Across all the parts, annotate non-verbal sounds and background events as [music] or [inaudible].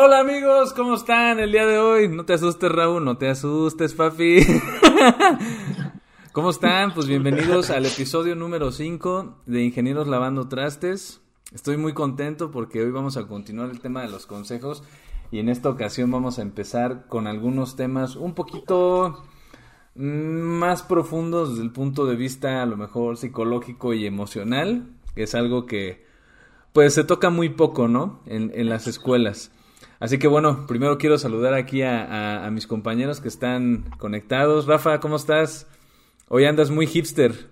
Hola amigos, ¿cómo están el día de hoy? No te asustes Raúl, no te asustes papi. [laughs] ¿Cómo están? Pues bienvenidos al episodio número 5 de Ingenieros Lavando Trastes. Estoy muy contento porque hoy vamos a continuar el tema de los consejos y en esta ocasión vamos a empezar con algunos temas un poquito mm, más profundos desde el punto de vista a lo mejor psicológico y emocional, que es algo que pues se toca muy poco, ¿no? En, en las escuelas. Así que bueno, primero quiero saludar aquí a, a, mis compañeros que están conectados. Rafa, ¿cómo estás? Hoy andas muy hipster.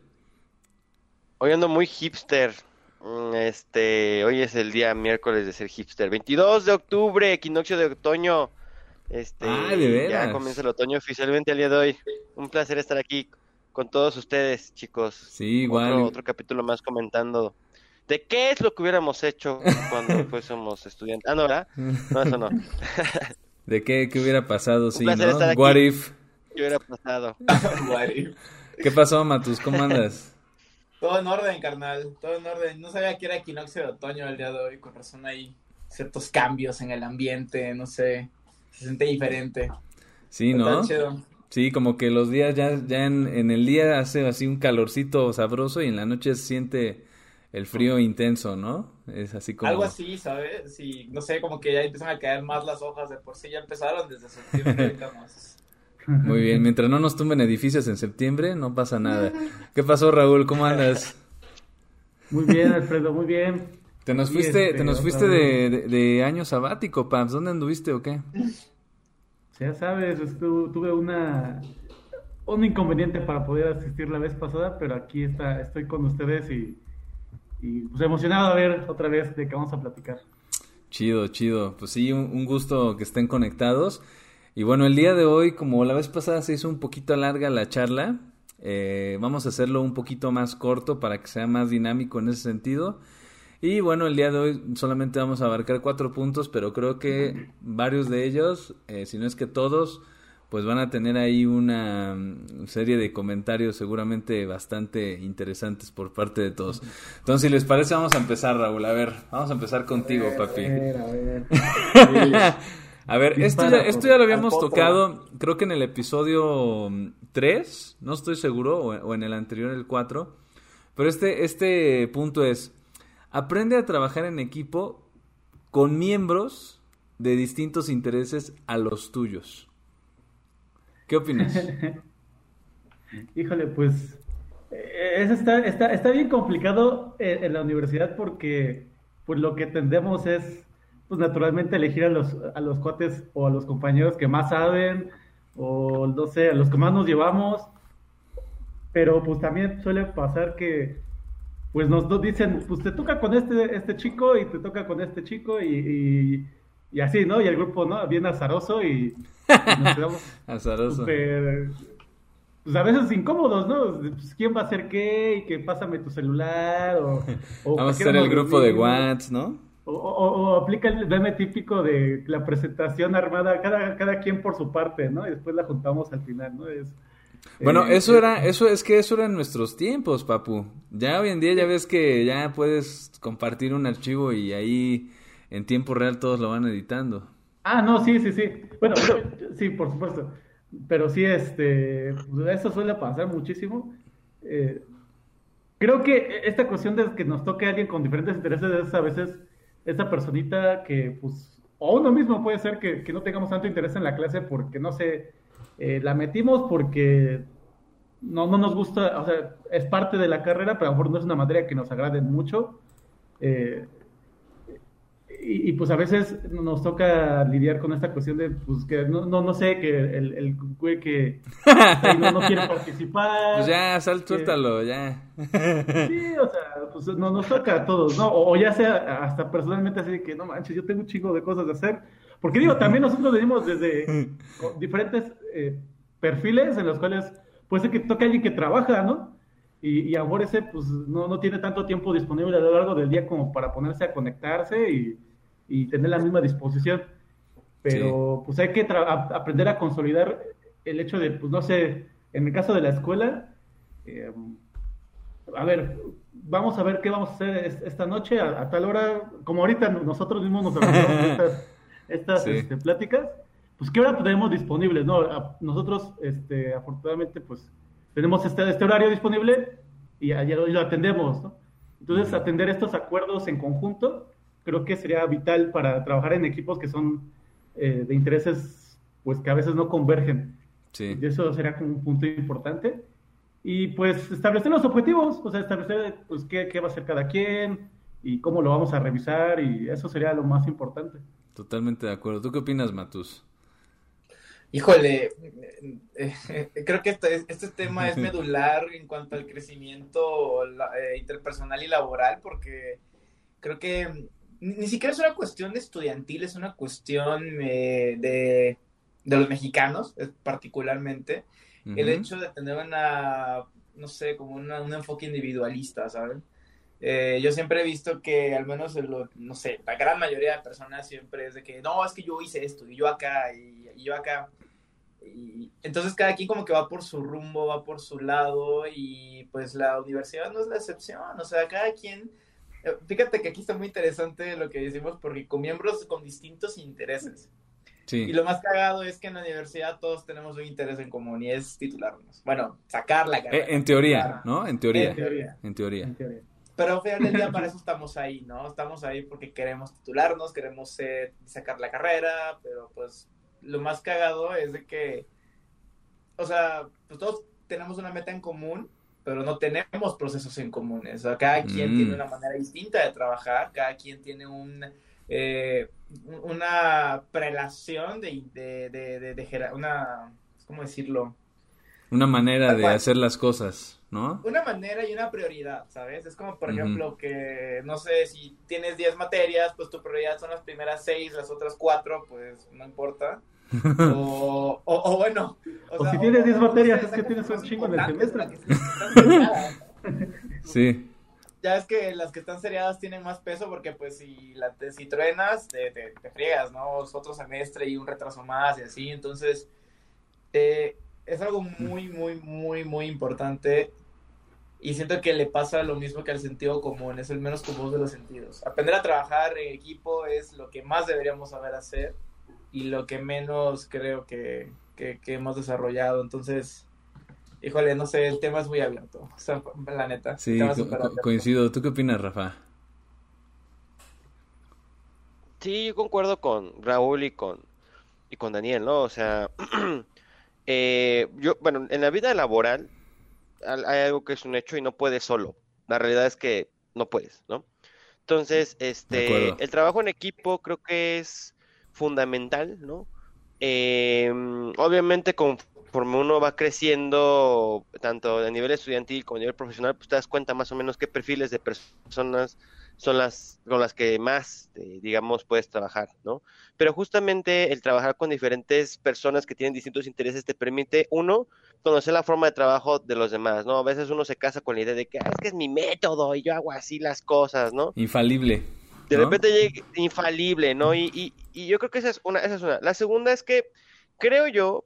Hoy ando muy hipster. Mm, este, hoy es el día miércoles de ser hipster. 22 de octubre, equinoccio de otoño. Este, ah, de veras. Ya comienza el otoño oficialmente el día de hoy. Un placer estar aquí con todos ustedes, chicos. Sí, igual. Otro, otro capítulo más comentando de qué es lo que hubiéramos hecho cuando [laughs] fuésemos estudiantes. Ah, no, ¿verdad? No, eso no. [laughs] ¿De qué, qué hubiera pasado, sí, no? estar aquí. What if? ¿Qué hubiera pasado? [laughs] ¿Qué pasó, Matus? ¿Cómo andas? Todo en orden, carnal. Todo en orden. No sabía que era equinoccio de otoño el día de hoy. Con razón hay ciertos cambios en el ambiente. No sé. Se siente diferente. Sí, Está ¿no? chido. Sí, como que los días ya, ya en, en el día hace así un calorcito sabroso y en la noche se siente el frío intenso, ¿no? Es así como... Algo así, ¿sabes? Sí, no sé, como que ya empiezan a caer más las hojas de por sí. Ya empezaron desde septiembre. [laughs] más. Muy bien, mientras no nos tumben edificios en septiembre, no pasa nada. ¿Qué pasó, Raúl? ¿Cómo andas? Muy bien, Alfredo, muy bien. Te nos fuiste, este, te nos otra fuiste de, de, de año sabático, Paps. ¿Dónde anduviste o qué? Ya sabes, tuve una un inconveniente para poder asistir la vez pasada, pero aquí está, estoy con ustedes y, y pues emocionado a ver otra vez de qué vamos a platicar. Chido, chido. Pues sí, un, un gusto que estén conectados. Y bueno, el día de hoy, como la vez pasada se hizo un poquito larga la charla, eh, vamos a hacerlo un poquito más corto para que sea más dinámico en ese sentido. Y bueno, el día de hoy solamente vamos a abarcar cuatro puntos, pero creo que varios de ellos, eh, si no es que todos, pues van a tener ahí una mm, serie de comentarios seguramente bastante interesantes por parte de todos. Entonces, si les parece, vamos a empezar, Raúl. A ver, vamos a empezar contigo, papi. A ver, a ver. [laughs] A ver, esto ya, esto ya lo habíamos tocado, creo que en el episodio 3, no estoy seguro, o, o en el anterior, el 4, pero este, este punto es, aprende a trabajar en equipo con miembros de distintos intereses a los tuyos. ¿Qué opinas? [laughs] Híjole, pues eh, está, está, está bien complicado en, la universidad porque pues lo que tendemos es pues naturalmente elegir a los, a los cuates o a los compañeros que más saben o no sé, a los que más nos llevamos, pero pues también suele pasar que pues nos dicen, pues te toca con este, este chico y te toca con este chico y, y así, ¿no? Y el grupo, ¿no? Bien azaroso y, y nos [laughs] quedamos Azaroso. súper, pues a veces incómodos, ¿no? Pues quién va a hacer qué y que pásame tu celular o, o Vamos a ¿por qué hacer el grupo de? WhatsApp, ¿no? O, o- o aplica el meme típico de la presentación armada, cada, cada quien por su parte, ¿no? Y después la juntamos al final, ¿no? Es, Bueno, eh, eso eh, era, eso es que eso era en nuestros tiempos, papu. Ya hoy en día ya ves que ya puedes compartir un archivo y ahí en tiempo real todos lo van editando. Ah, no, sí, sí, sí. Bueno, sí, por supuesto. Pero sí, este, pues, eso suele pasar muchísimo. Eh, creo que esta cuestión de que nos toque alguien con diferentes intereses es a veces esa personita que, pues, o uno mismo puede ser que, que no tengamos tanto interés en la clase porque, no sé, eh, la metimos porque no, no nos gusta, o sea, es parte de la carrera, pero a lo mejor no es una materia que nos agrade mucho. Eh, y, y, pues a veces nos toca lidiar con esta cuestión de, pues que no, no, no sé, que el, el güey que no, no quiere participar. Pues ya, sal, que- suéltalo, ya. Sí, o sea, pues no, nos toca a todos, ¿no? O, o ya sea hasta personalmente así de que, no manches, yo tengo un chingo de cosas de hacer. Porque digo, también nosotros venimos desde [laughs] diferentes eh, perfiles en los cuales puede ser que toque alguien que trabaja, ¿no? Y, y a lo mejor ese pues no, no tiene tanto tiempo disponible a lo largo del día como para ponerse a conectarse y, y tener la misma disposición. Pero pues hay que a- aprender a consolidar el hecho de, pues no sé, en el caso de la escuela, eh, a ver, vamos a ver qué vamos a hacer es- esta noche a, a tal hora, como ahorita nosotros mismos nos organizamos [laughs] estas, estas este, pláticas, pues qué hora tenemos disponibles, ¿no? nosotros, este, afortunadamente, pues tenemos este, este horario disponible y, lo atendemos, ¿no? Entonces, atender estos acuerdos en conjunto creo que sería vital para trabajar en equipos que son eh, de intereses, pues que a veces no convergen. Sí. Y eso sería como un punto importante. Y pues establecer los objetivos, o sea, establecer pues qué, qué va a hacer cada quien y cómo lo vamos a revisar y eso sería lo más importante. Totalmente de acuerdo. ¿Tú qué opinas, Matus? Híjole, eh, creo que este, este, tema es medular en cuanto al crecimiento eh, interpersonal y laboral, porque creo que ni siquiera es una cuestión estudiantil, es una cuestión eh, de, los mexicanos, particularmente. El hecho de tener una, no sé, como un enfoque individualista, ¿saben? Eh, yo siempre he visto que al menos, no sé, la gran mayoría de personas siempre es de que, no, es que yo hice esto, y yo acá, y, yo acá. Y, entonces cada quien como que va por su rumbo, va por su lado, y pues la universidad no es la excepción, o sea, cada quien... Fíjate que aquí está muy interesante lo que decimos, porque con miembros con distintos intereses. Sí. Y lo más cagado es que en la universidad todos tenemos un interés en común y es titularnos. Bueno, sacar la carrera. Eh, en teoría, ¿no? En teoría. En teoría. En teoría. En teoría. Pero al final del día [laughs] para eso estamos ahí, ¿no? Estamos ahí porque queremos titularnos, queremos sacar la carrera, pero pues lo más cagado es de que, o sea, pues todos tenemos una meta en común, pero no tenemos procesos en común. O sea, cada quien tiene mm. una manera distinta de trabajar, cada quien tiene un, eh, una prelación de, de, de, de, una, ¿cómo decirlo? Una manera de hacer las cosas, ¿no? Una manera y una prioridad, ¿sabes? Es como, por ejemplo, que, no sé, si tienes 10 materias, pues tu prioridad son las primeras 6, las otras 4, pues no importa. O, o, bueno. O, si tienes 10 materias, es que tienes un chingo en el semestre. [laughs] sí. Ya es que las que están seriadas tienen más peso porque, pues, si, la, si truenas, te, te, te friegas, ¿no? Es otro semestre y un retraso más y así. Entonces, eh, es algo muy, muy, muy, muy importante. Y siento que le pasa lo mismo que al sentido común, es el menos común de los sentidos. Aprender a trabajar en equipo es lo que más deberíamos saber hacer y lo que menos creo que, que, hemos desarrollado. Entonces, híjole, no sé, el tema es muy abierto, o sea, la neta. Sí, coincido. ¿Tú qué opinas, Rafa? Sí, yo concuerdo con Raúl y con, y con Daniel, ¿no? O sea, [clears throat] Eh, yo, bueno, en la vida laboral hay algo que es un hecho y no puedes solo. La realidad es que no puedes, ¿no? Entonces, este, el trabajo en equipo creo que es fundamental, ¿no? Eh, obviamente, conforme uno va creciendo, tanto a nivel estudiantil como a nivel profesional, pues te das cuenta más o menos qué perfiles de personas son las con las que más, eh, digamos, puedes trabajar, ¿no? Pero justamente el trabajar con diferentes personas que tienen distintos intereses te permite, uno, conocer la forma de trabajo de los demás, ¿no? A veces uno se casa con la idea de que, ah, es que es mi método y yo hago así las cosas, ¿no? Infalible. De repente llega infalible, ¿no? Y, y, y yo creo que esa es una, esa es una. La segunda es que creo yo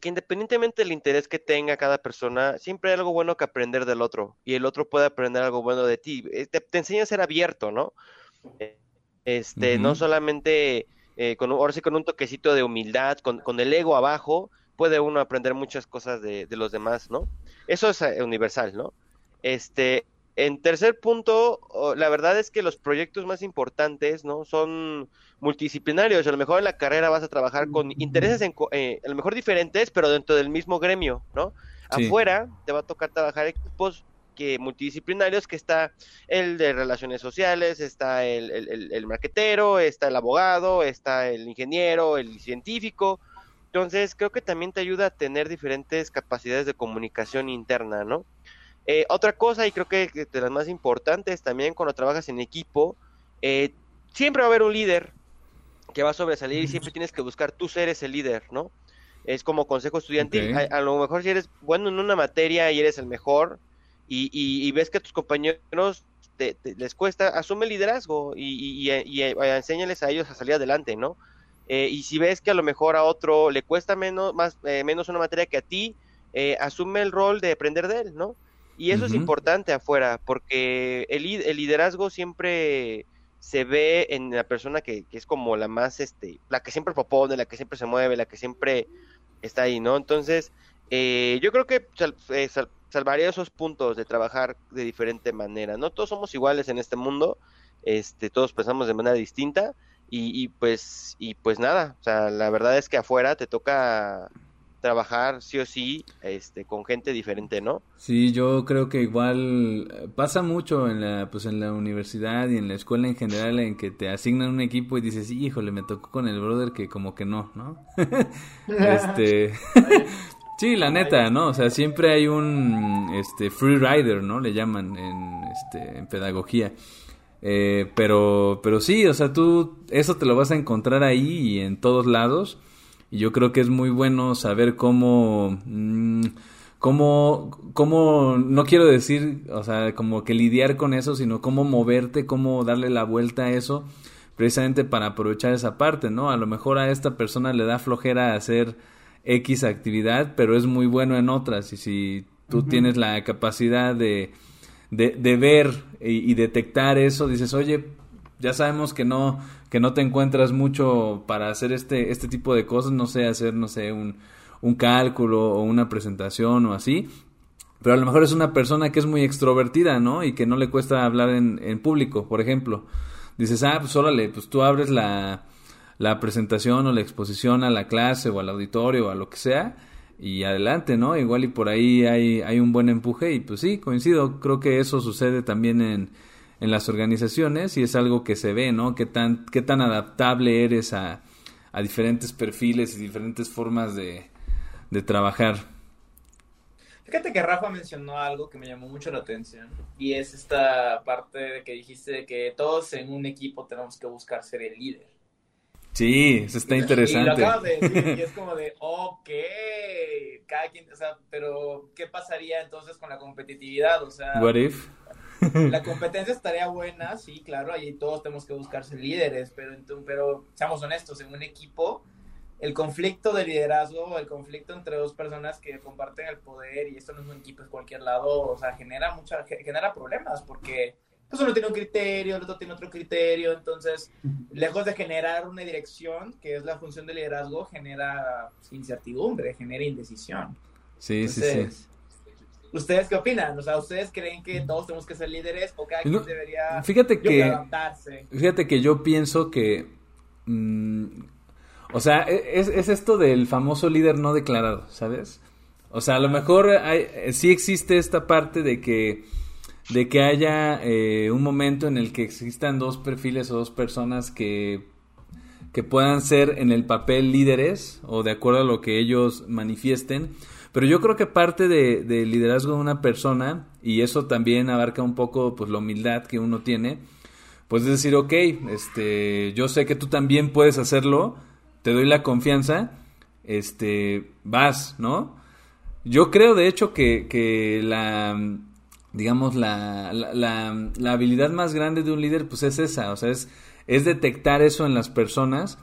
que independientemente del interés que tenga cada persona, siempre hay algo bueno que aprender del otro y el otro puede aprender algo bueno de ti. Eh, te, enseña a ser abierto, ¿no? Este, no solamente eh, con, ahora sí con un toquecito de humildad, con, con, el ego abajo, puede uno aprender muchas cosas de, de los demás, ¿no? Eso es eh, universal, ¿no? Este, en tercer punto, la verdad es que los proyectos más importantes, ¿no? Son multidisciplinarios. A lo mejor en la carrera vas a trabajar con intereses, en, eh, a lo mejor diferentes, pero dentro del mismo gremio, ¿no? Afuera te va a tocar trabajar equipos que multidisciplinarios, que está el de relaciones sociales, está el, el, el marquetero, está el abogado, está el ingeniero, el científico. Entonces, creo que también te ayuda a tener diferentes capacidades de comunicación interna, ¿no? Eh, otra cosa, y creo que de las más importantes también cuando trabajas en equipo, eh, siempre va a haber un líder que va a sobresalir y siempre tienes que buscar tú ser ese líder, ¿no? Es como consejo estudiantil. A, lo mejor si eres bueno en una materia y eres el mejor y, ves que a tus compañeros les cuesta, asume el liderazgo y, y, enséñales a ellos a salir adelante, ¿no? Eh, y si ves que a lo mejor a otro le cuesta menos, más, menos una materia que a ti, asume el rol de aprender de él, ¿no? Y eso es importante afuera, porque el, el liderazgo siempre se ve en la persona que, que, es como la más, este, la que siempre propone, la que siempre se mueve, la que siempre está ahí, ¿no? Entonces, eh, yo creo que eh, salvaría esos puntos de trabajar de diferente manera, ¿no? Todos somos iguales en este mundo, este, todos pensamos de manera distinta y, y pues, y pues nada, o sea, la verdad es que afuera te toca trabajar sí o sí este con gente diferente, ¿no? Sí, yo creo que igual eh, pasa mucho en la pues en la universidad y en la escuela en general en que te asignan un equipo y dices, "Híjole, me tocó con el brother que como que no, ¿no?" [laughs] este [laughs] Sí, la neta, ¿no? O sea, siempre hay un este free rider, ¿no? Le llaman en este en pedagogía. Eh, pero pero sí, o sea, tú eso te lo vas a encontrar ahí y en todos lados y yo creo que es muy bueno saber cómo, mm, cómo, cómo, no quiero decir, o sea, como que lidiar con eso, sino cómo moverte, cómo darle la vuelta a eso, precisamente para aprovechar esa parte, ¿no? A lo mejor a esta persona le da flojera hacer X actividad, pero es muy bueno en otras. Y si tú tienes la capacidad de, de, de ver y, y, detectar eso, dices, oye, ya sabemos que no, que no te encuentras mucho para hacer este, este tipo de cosas, no sé, hacer, no sé, un, un cálculo o una presentación o así, pero a lo mejor es una persona que es muy extrovertida, ¿no? Y que no le cuesta hablar en, en público, por ejemplo. Dices, ah, pues órale, pues tú abres la, la presentación o la exposición a la clase o al auditorio o a lo que sea y adelante, ¿no? Igual y por ahí hay, hay un buen empuje y pues sí, coincido, creo que eso sucede también en, en las organizaciones y es algo que se ve, ¿no? Qué tan, qué tan adaptable eres a, a diferentes perfiles y diferentes formas de, de trabajar. Fíjate que Rafa mencionó algo que me llamó mucho la atención y es esta parte de que dijiste que todos en un equipo tenemos que buscar ser el líder. Sí, eso está interesante. Y lo acabas de decir y es [laughs] como de, ok, cada quien, o sea, pero ¿qué pasaría entonces con la competitividad? O sea, What if? [laughs] La competencia estaría buena, sí, claro, ahí todos tenemos que buscarse líderes, pero, pero seamos honestos, en un equipo, el conflicto de liderazgo, el conflicto entre dos personas que comparten el poder, y esto no es un equipo en cualquier lado, o sea, genera mucha, genera problemas, porque pues uno tiene un criterio, el otro tiene otro criterio, entonces, lejos de generar una dirección, que es la función de liderazgo, genera incertidumbre, genera indecisión. Sí, entonces, sí, sí. ¿Ustedes qué opinan? O sea, ¿ustedes creen que todos tenemos que ser líderes o cada quien debería fíjate que, adaptarse? Fíjate que yo pienso que... Mmm, o sea, es, es, esto del famoso líder no declarado, ¿sabes? O sea, a lo mejor hay, sí existe esta parte de que, de que haya eh, un momento en el que existan dos perfiles o dos personas que, que puedan ser en el papel líderes o de acuerdo a lo que ellos manifiesten pero yo creo que parte de, del liderazgo de una persona, y eso también abarca un poco pues la humildad que uno tiene, pues es decir, ok, este, yo sé que tú también puedes hacerlo, te doy la confianza, este, vas, ¿no? Yo creo de hecho que, que la, digamos, la, la, la, la habilidad más grande de un líder pues es esa, o sea, es, es detectar eso en las personas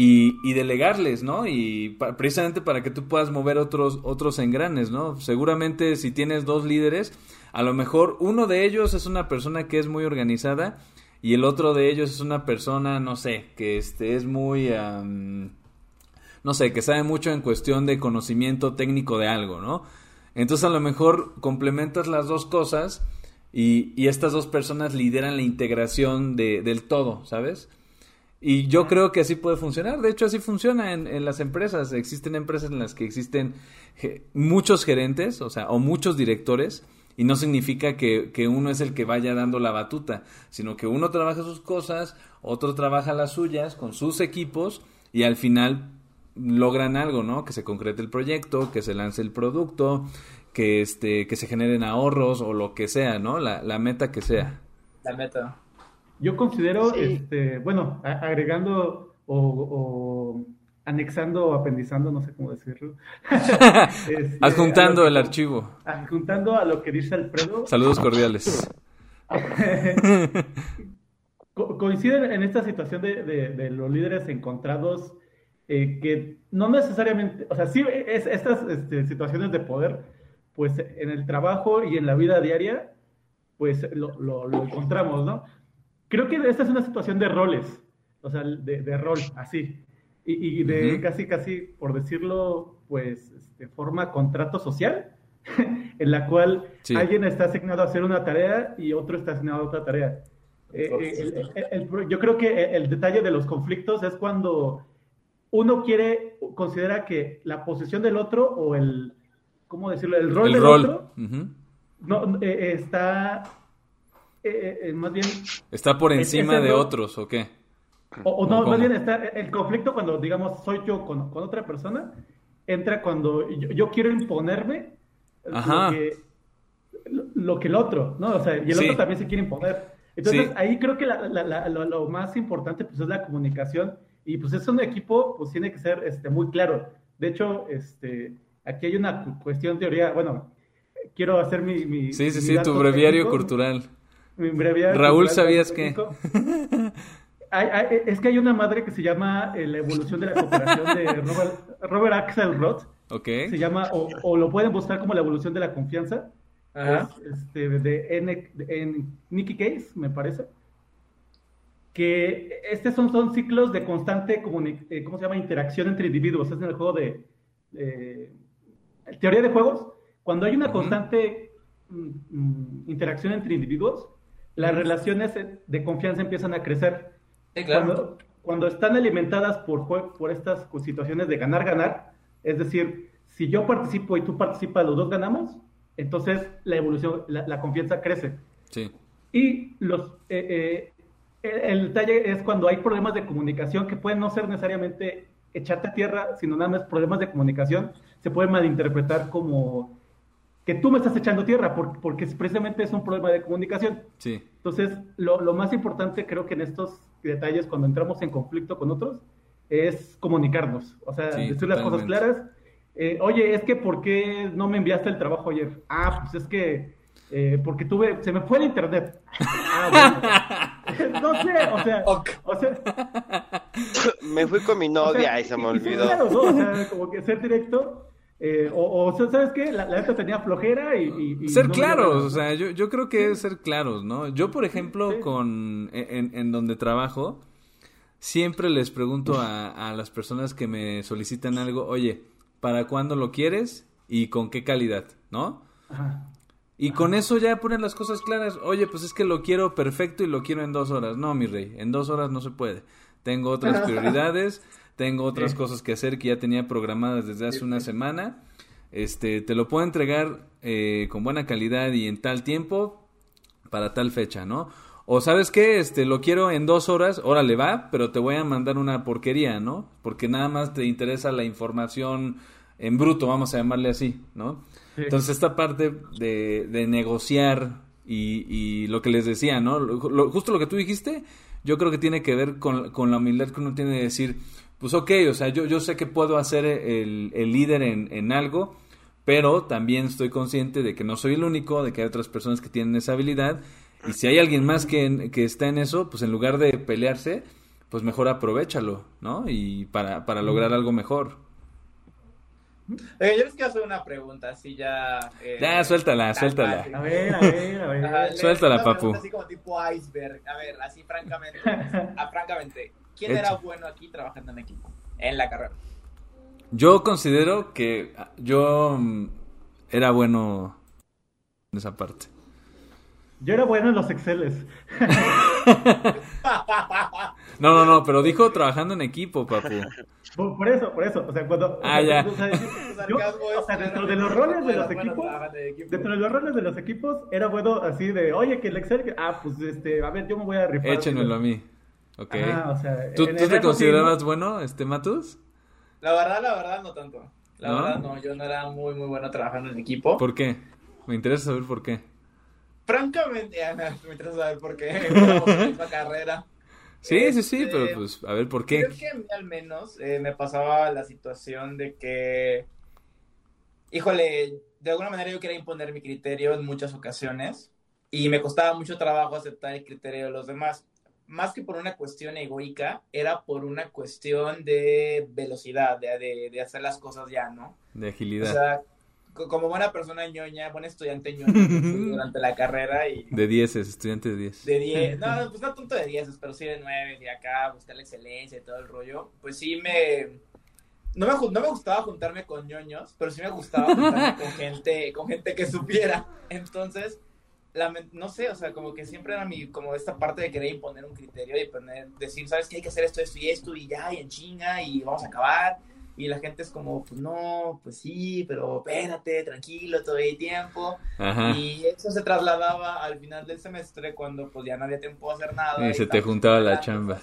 y, y, delegarles, ¿no? Y precisamente para que tú puedas mover otros, otros engranes, ¿no? Seguramente si tienes dos líderes, a lo mejor uno de ellos es una persona que es muy organizada y el otro de ellos es una persona, no sé, que este, es muy... No sé, que sabe mucho en cuestión de conocimiento técnico de algo, ¿no? Entonces a lo mejor complementas las dos cosas y, y estas dos personas lideran la integración de, del todo, ¿sabes? Y yo creo que así puede funcionar. De hecho, así funciona en, en, las empresas. Existen empresas en las que existen muchos gerentes, o sea, o muchos directores. Y no significa que, que, uno es el que vaya dando la batuta, sino que uno trabaja sus cosas, otro trabaja las suyas con sus equipos y al final logran algo, ¿no? Que se concrete el proyecto, que se lance el producto, que, este, que se generen ahorros o lo que sea, ¿no? La, la meta que sea. La meta. Yo considero, sí. este, bueno, agregando o, o, anexando o apendizando, no sé cómo decirlo. [laughs] este, adjuntando el archivo. Adjuntando a lo que dice Alfredo. Saludos cordiales. [laughs] Co coinciden en esta situación de, de, de los líderes encontrados eh, que no necesariamente, o sea, sí, es, estas este, situaciones de poder, pues en el trabajo y en la vida diaria, pues lo, lo, lo encontramos, ¿no? Creo que esta es una situación de roles, o sea, de, de rol, así. Y, y de casi, casi, por decirlo, pues, de forma contrato social, [laughs] en la cual Sí. alguien está asignado a hacer una tarea y otro está asignado a otra tarea. Eh, eh, el- el- el- yo creo que el, el detalle de los conflictos es cuando uno quiere, considera que la posición del otro o el, ¿cómo decirlo? El rol El del rol. otro no, eh, está, eh, eh, más bien, Está por Es- encima de otros, ¿o qué? o, o no, ¿Cómo? más bien está el conflicto cuando, digamos, soy yo con, con otra persona, entra cuando yo, yo quiero imponerme Ajá. lo que, lo, lo que el otro, ¿no? O sea, y el Sí. otro también se quiere imponer. Entonces, Sí. ahí creo que la- la- la- lo, lo más importante, pues, es la comunicación, y pues es un equipo, pues, tiene que ser, este, muy claro. De hecho, este, aquí hay una cu- cuestión teoría, bueno, quiero hacer mi... mi Sí, sí, mi sí, tu breviario técnico. cultural. Mi breviario Raúl, ¿sabías. Hay- hay- es que hay una madre que se llama eh, La evolución de la cooperación de [laughs] Robert, Robert Axelrod. ¿Ok? Se llama, o, o lo pueden buscar como La evolución de la confianza. Ajá. Es, este, de N, de- en Nicky Case, me parece. Que estos son, son ciclos de constante, eh, ¿cómo se llama? Interacción entre individuos. Es en el juego de, de- teoría de juegos. Cuando hay una constante mm, mm, interacción entre individuos, las relaciones de confianza empiezan a crecer. Sí, claro. Cuando, cuando están alimentadas por, por estas situaciones de ganar-ganar, es decir, si yo participo y tú participas, los dos ganamos, entonces la evolución, la, la confianza crece. Sí. Y los, eh, eh, el, el detalle es cuando hay problemas de comunicación que pueden no ser necesariamente echarte a tierra, sino nada más problemas de comunicación, se pueden malinterpretar como que tú me estás echando tierra, por- porque precisamente es un problema de comunicación. Sí. Entonces, lo, lo más importante creo que en estos detalles, cuando entramos en conflicto con otros, es comunicarnos. O sea, Sí, decir las cosas claras. Eh, Oye, es que ¿por qué no me enviaste el trabajo ayer? Ah, pues es que eh, porque tuve, se me fue el internet. Ah, bueno. [laughs] no sé, o sea, Ok. o sea, [laughs] Me fui con mi o novia sea, y se me y- y ser olvidó. claro, ¿no? O sea, como que ser directo. Eh, o, o, ¿sabes qué? La, la neta tenía flojera y... y- y Ser no claros, o sea, yo, yo creo que es ser claros, ¿no? Yo, por ejemplo, Sí. con en, en donde trabajo, siempre les pregunto a, a las personas que me solicitan algo, oye, ¿para cuándo lo quieres y con qué calidad, no? Ajá. Y con eso ya ponen las cosas claras. Oye, pues es que lo quiero perfecto y lo quiero en dos horas. No, mi rey, en dos horas no se puede. Tengo otras [laughs] prioridades, tengo otras cosas que hacer que ya tenía programadas desde hace una semana. Este, te lo puedo entregar eh, con buena calidad y en tal tiempo para tal fecha, ¿no? O sabes qué, este, lo quiero en dos horas, órale va, pero te voy a mandar una porquería, ¿no? Porque nada más te interesa la información en bruto, vamos a llamarle así, ¿no? Sí. Entonces esta parte de, de negociar y, y lo que les decía, ¿no? Lo- lo- justo lo que tú dijiste, yo creo que tiene que ver con, con la humildad que uno tiene de decir, pues ok, o sea, yo, yo sé que puedo hacer el, el líder en, en algo, pero también estoy consciente de que no soy el único, de que hay otras personas que tienen esa habilidad, y si hay alguien más que, que está en eso, pues en lugar de pelearse, pues mejor aprovechalo, ¿no? Y para, para lograr algo mejor. Eh, yo les quiero hacer una pregunta, así ya. eh, Ya, suéltala, suéltala. fácil. A ver, a ver, a ver. Ajá, Suéltala, papu. Así como tipo iceberg. A ver, así francamente. [laughs] ah, francamente, ¿quién era bueno aquí trabajando en equipo? En la carrera. Yo considero que ah, yo mm, era bueno en esa parte. Yo era bueno en los Exceles. [laughs] No, no, no, pero dijo trabajando en equipo, papu. Por, por eso, por eso. O sea, cuando. Ah, o sea, ya. o sea, [laughs] yo- Sarcasmo o es sea, dentro de los roles de los equipos. Dentro de los roles de los equipos, era bueno así de, oye, que el Excel. Ah, pues este, a ver, yo me voy a rifar. Échenmelo a mí. Ok. Ah, o sea, ¿Tú, te sí, considerabas ¿no? bueno, este Matus? La verdad, la verdad, no tanto. La ¿No? verdad, no. Yo no era muy, muy bueno trabajando en equipo. ¿Por qué? Me interesa saber por qué. Francamente, [laughs] no, me interesa saber por qué. [laughs] La carrera. Sí, sí, sí, Este, pero pues, a ver, ¿por qué? Creo que a mí al menos eh, me pasaba la situación de que, híjole, de alguna manera yo quería imponer mi criterio en muchas ocasiones y me costaba mucho trabajo aceptar el criterio de los demás. Más que por una cuestión egoica, era por una cuestión de velocidad, de, de, de hacer las cosas ya, ¿no? De O agilidad. sea, como buena persona ñoña, buena estudiante ñoña [laughs] durante la carrera y... De 10, estudiante de 10. De 10, [laughs] no, pues no tanto de 10, pero sí de 9, de acá, buscar la excelencia y todo el rollo. Pues sí me... No me, no me gustaba juntarme con ñoños, pero sí me gustaba juntarme [laughs] con gente, con gente que supiera. Entonces, la, no sé, o sea, como que siempre era mi, como esta parte de querer imponer un criterio y poner, decir, ¿sabes qué? Hay que hacer esto, esto y esto y ya, y en chinga, y vamos a acabar y la gente es como, pues no, pues sí, pero espérate, tranquilo, todavía hay tiempo. Y eso se trasladaba al final del semestre cuando pues ya no había tiempo de hacer nada. Y, se te juntaba la chamba.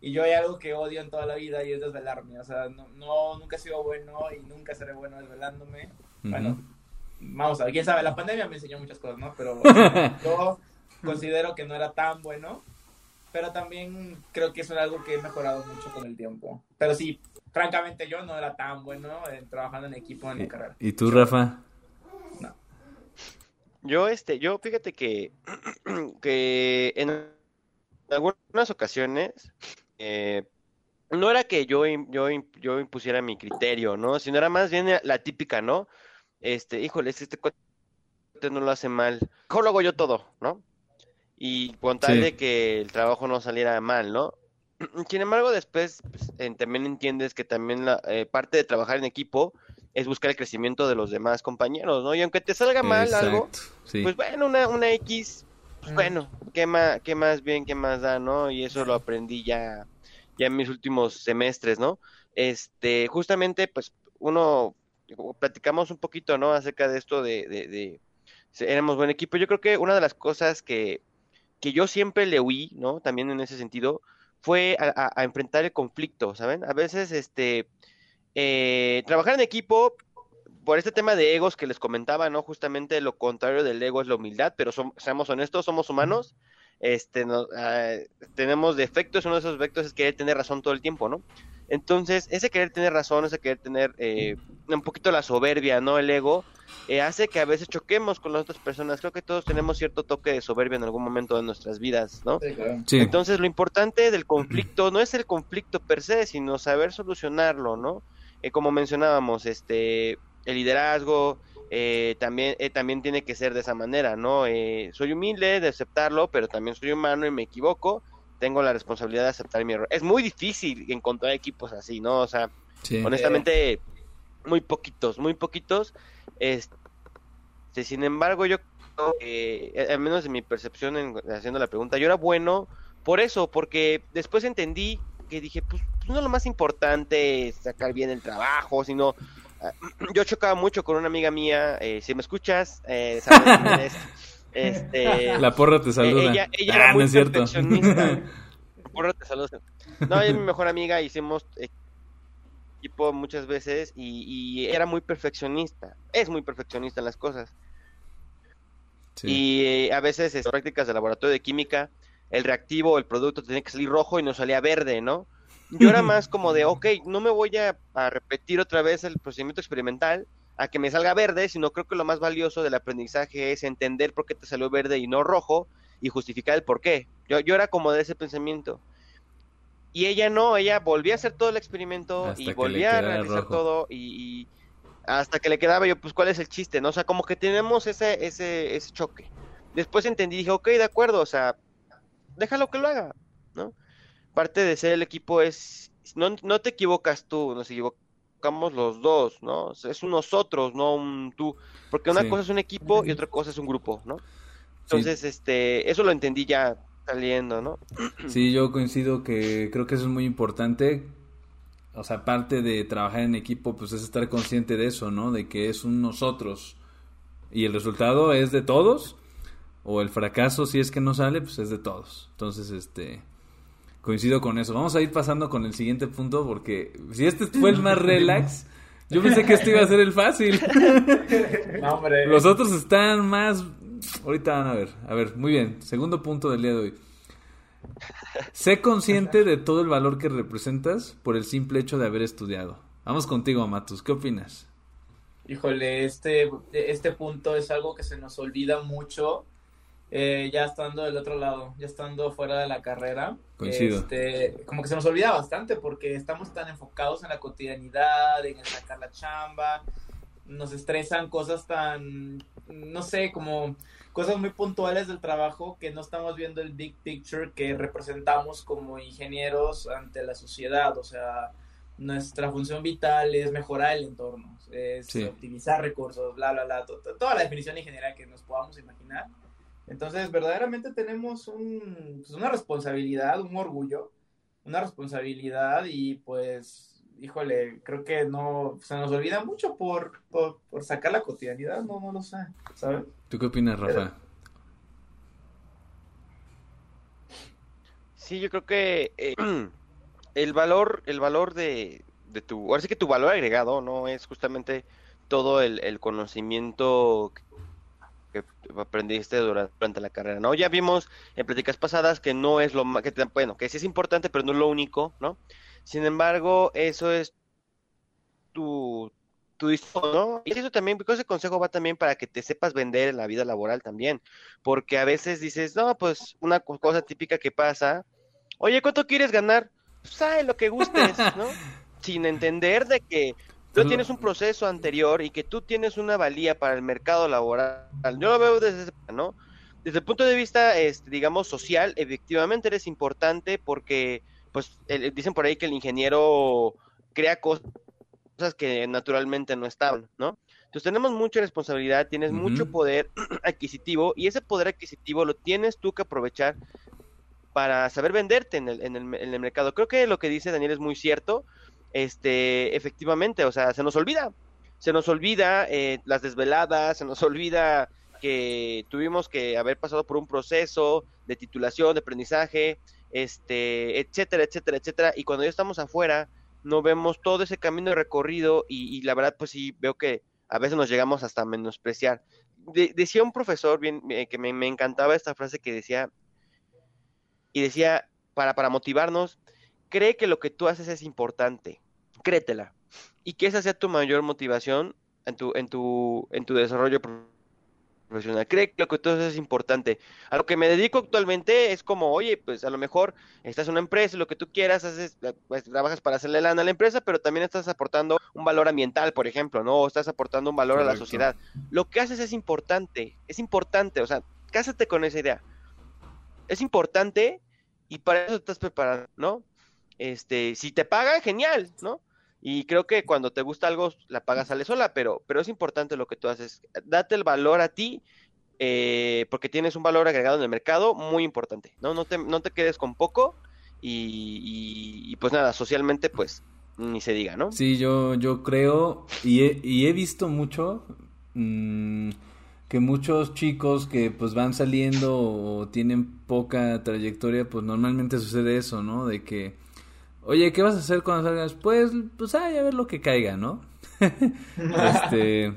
Y yo hay algo que odio en toda la vida y es desvelarme. O sea, no, nunca he sido bueno y nunca seré bueno desvelándome. Bueno, vamos a ver, quién sabe, la pandemia me enseñó muchas cosas, ¿no? Pero [laughs] yo considero que no era tan bueno. Pero también creo que eso es algo que he mejorado mucho con el tiempo. Pero sí, francamente yo no era tan bueno en, trabajando en equipo en mi carrera. ¿Y tú, Rafa? No. Yo, este, yo fíjate que, [clears throat] que en algunas ocasiones eh, no era que yo, yo, yo impusiera mi criterio, ¿no? Sino era más bien la típica, ¿no? Este, híjole, este cuate no lo hace mal. ¿Cómo lo hago yo todo, no? Y con tal de que el trabajo no saliera mal, ¿no? [clears throat] Sin embargo, después pues, también entiendes que también la eh, parte de trabajar en equipo es buscar el crecimiento de los demás compañeros, ¿no? Y aunque te salga mal algo, pues bueno, una, una X, pues bueno, ¿qué más, qué más bien, qué más da, ¿no? Y eso lo aprendí ya, ya en mis últimos semestres, ¿no? Este, justamente, pues uno, platicamos un poquito, ¿no? Acerca de esto de, de éramos buen equipo. Yo creo que una de las cosas que, que yo siempre le huí, ¿no? También en ese sentido, fue a, enfrentar el conflicto, ¿saben? A veces, este, eh, trabajar en equipo, por este tema de egos que les comentaba, ¿no? Justamente lo contrario del ego es la humildad, pero seamos honestos, somos humanos, este, ah, tenemos defectos, uno de esos defectos es querer tener razón todo el tiempo, ¿no? Entonces, ese querer tener razón, ese querer tener eh, un poquito la soberbia, ¿no? El ego, eh, hace que a veces choquemos con las otras personas. Creo que todos tenemos cierto toque de soberbia en algún momento de nuestras vidas, ¿no? Entonces, lo importante del conflicto no es el conflicto per se, sino saber solucionarlo, ¿no? Eh, como mencionábamos, este, el liderazgo, también, también tiene que ser de esa manera, ¿no? soy humilde de aceptarlo, pero también soy humano y me equivoco tengo la responsabilidad de aceptar mi error. Es muy difícil encontrar equipos así, ¿no? O sea, honestamente, muy poquitos, muy poquitos. Este, sin embargo, yo creo que, eh, al menos en mi percepción en, haciendo la pregunta, yo era bueno por eso, porque después entendí que dije, pues, pues no lo más importante es sacar bien el trabajo, sino ah, [clears throat] yo chocaba mucho con una amiga mía, eh, si me escuchas, eh, sabes [laughs] este, [laughs] la porra te saluda. Ella, ella era ah, muy perfeccionista. [laughs] la porra te saluda. No, ella es mi mejor amiga, hicimos equipo muchas veces y, era muy perfeccionista. Es muy perfeccionista en las cosas. Y eh, a veces en prácticas de laboratorio de química, el reactivo, el producto tenía que salir rojo y no salía verde, ¿no? Yo era [laughs] más como de, ok, no me voy a repetir otra vez el procedimiento experimental, a que me salga verde, sino creo que lo más valioso del aprendizaje es entender por qué te salió verde y no rojo y justificar el por qué. Yo, yo era como de ese pensamiento. Y ella no, ella volvía a hacer todo el experimento y volvía a realizar todo y, hasta que le quedaba yo, pues cuál es el chiste, ¿no? O sea, como que tenemos ese, ese, ese choque. Después entendí, dije, ok, de acuerdo, o sea, déjalo que lo haga, ¿no? Parte de ser el equipo es, no, no te equivocas tú, nos equivocamos los dos, ¿no? Es un nosotros, no un tú. Porque una cosa es un equipo y otra cosa es un grupo, ¿no? Entonces, este, eso lo entendí ya saliendo, ¿no? [clears throat] Sí, yo coincido que creo que eso es muy importante. O sea, aparte de trabajar en equipo, pues es estar consciente de eso, ¿no? De que es un nosotros. Y el resultado es de todos. O el fracaso, si es que no sale, pues es de todos. Entonces, este Coincido con eso. Vamos a ir pasando con el siguiente punto porque si este fue el más relax, yo pensé que este iba a ser el fácil. [laughs] Los otros están más... Ahorita van a ver. A ver, muy bien. Segundo punto del día de hoy. Sé consciente de todo el valor que representas por el simple hecho de haber estudiado. Vamos contigo, Matus. ¿Qué opinas? Híjole, este, este punto es algo que se nos olvida mucho eh, ya estando del otro lado, ya estando fuera de la carrera. Este, como que se nos olvida bastante porque estamos tan enfocados en la cotidianidad, en sacar la chamba, nos estresan cosas tan, no sé, como cosas muy puntuales del trabajo que no estamos viendo el big picture que representamos como ingenieros ante la sociedad, o sea, nuestra función vital es mejorar el entorno, es optimizar recursos, bla, bla, bla, toda la definición en general que nos podamos imaginar. Entonces, verdaderamente tenemos un, pues, una responsabilidad, un orgullo, una responsabilidad y pues, híjole, creo que no, se nos olvida mucho por, por, sacar la cotidianidad, no, no lo sé, ¿sabes? ¿Tú qué opinas, Rafa? Sí, yo creo que eh, [clears throat] el valor, el valor de, de tu, ahora sí que tu valor agregado, ¿no? Es justamente todo el, el conocimiento que aprendiste durante, la carrera, ¿no? Ya vimos en pláticas pasadas que no es lo más, que bueno, que sí es importante, pero no es lo único, ¿no? Sin embargo, eso es tu, tu ¿no? Y eso también, porque ese consejo va también para que te sepas vender en la vida laboral también, porque a veces dices, no, pues una cosa típica que pasa, oye, ¿cuánto quieres ganar? Pues, lo que gustes, ¿no? [laughs] Sin entender de que tú tienes un proceso anterior y que tú tienes una valía para el mercado laboral. Yo lo veo desde ¿no? Desde el punto de vista, este, digamos, social, efectivamente eres importante porque, pues, dicen por ahí que el ingeniero crea cosas que naturalmente no estaban, ¿no? Entonces tenemos mucha responsabilidad, tienes mucho poder [clears throat] adquisitivo y ese poder adquisitivo lo tienes tú que aprovechar para saber venderte en el, en el, en el mercado. Creo que lo que dice Daniel es muy cierto este, efectivamente, o sea, se nos olvida, se nos olvida eh, las desveladas, se nos olvida que tuvimos que haber pasado por un proceso de titulación, de aprendizaje, este, etcétera, etcétera, etcétera, y cuando ya estamos afuera, no vemos todo ese camino recorrido y, la verdad, pues sí, veo que a veces nos llegamos hasta menospreciar. decía un profesor bien, eh, que me, me, encantaba esta frase que decía, y decía, para, para motivarnos, cree que lo que tú haces es importante, créetela. Y que esa sea tu mayor motivación en tu, en tu, en tu desarrollo profesional. Cree que lo que tú haces es importante. A lo que me dedico actualmente es como, oye, pues a lo mejor estás en una empresa, lo que tú quieras, haces, pues, trabajas para hacerle lana a la empresa, pero también estás aportando un valor ambiental, por ejemplo, ¿no? O estás aportando un valor a la sociedad. Lo que haces es importante, es importante, o sea, cásate con esa idea. Es importante y para eso estás preparado, ¿no? Este, si te pagan, genial, ¿no? Y creo que cuando te gusta algo, la paga sale sola, pero, pero es importante lo que tú haces. Date el valor a ti, eh, porque tienes un valor agregado en el mercado muy importante, ¿no? No te, no te quedes con poco y, pues nada, socialmente pues ni se diga, ¿no? Sí, yo, yo creo y he, visto mucho mmm, que muchos chicos que pues van saliendo o tienen poca trayectoria, pues normalmente sucede eso, ¿no? De que Oye, ¿qué vas a hacer cuando salgas? Pues, pues, ay, a ver lo que caiga, ¿no? [laughs] este,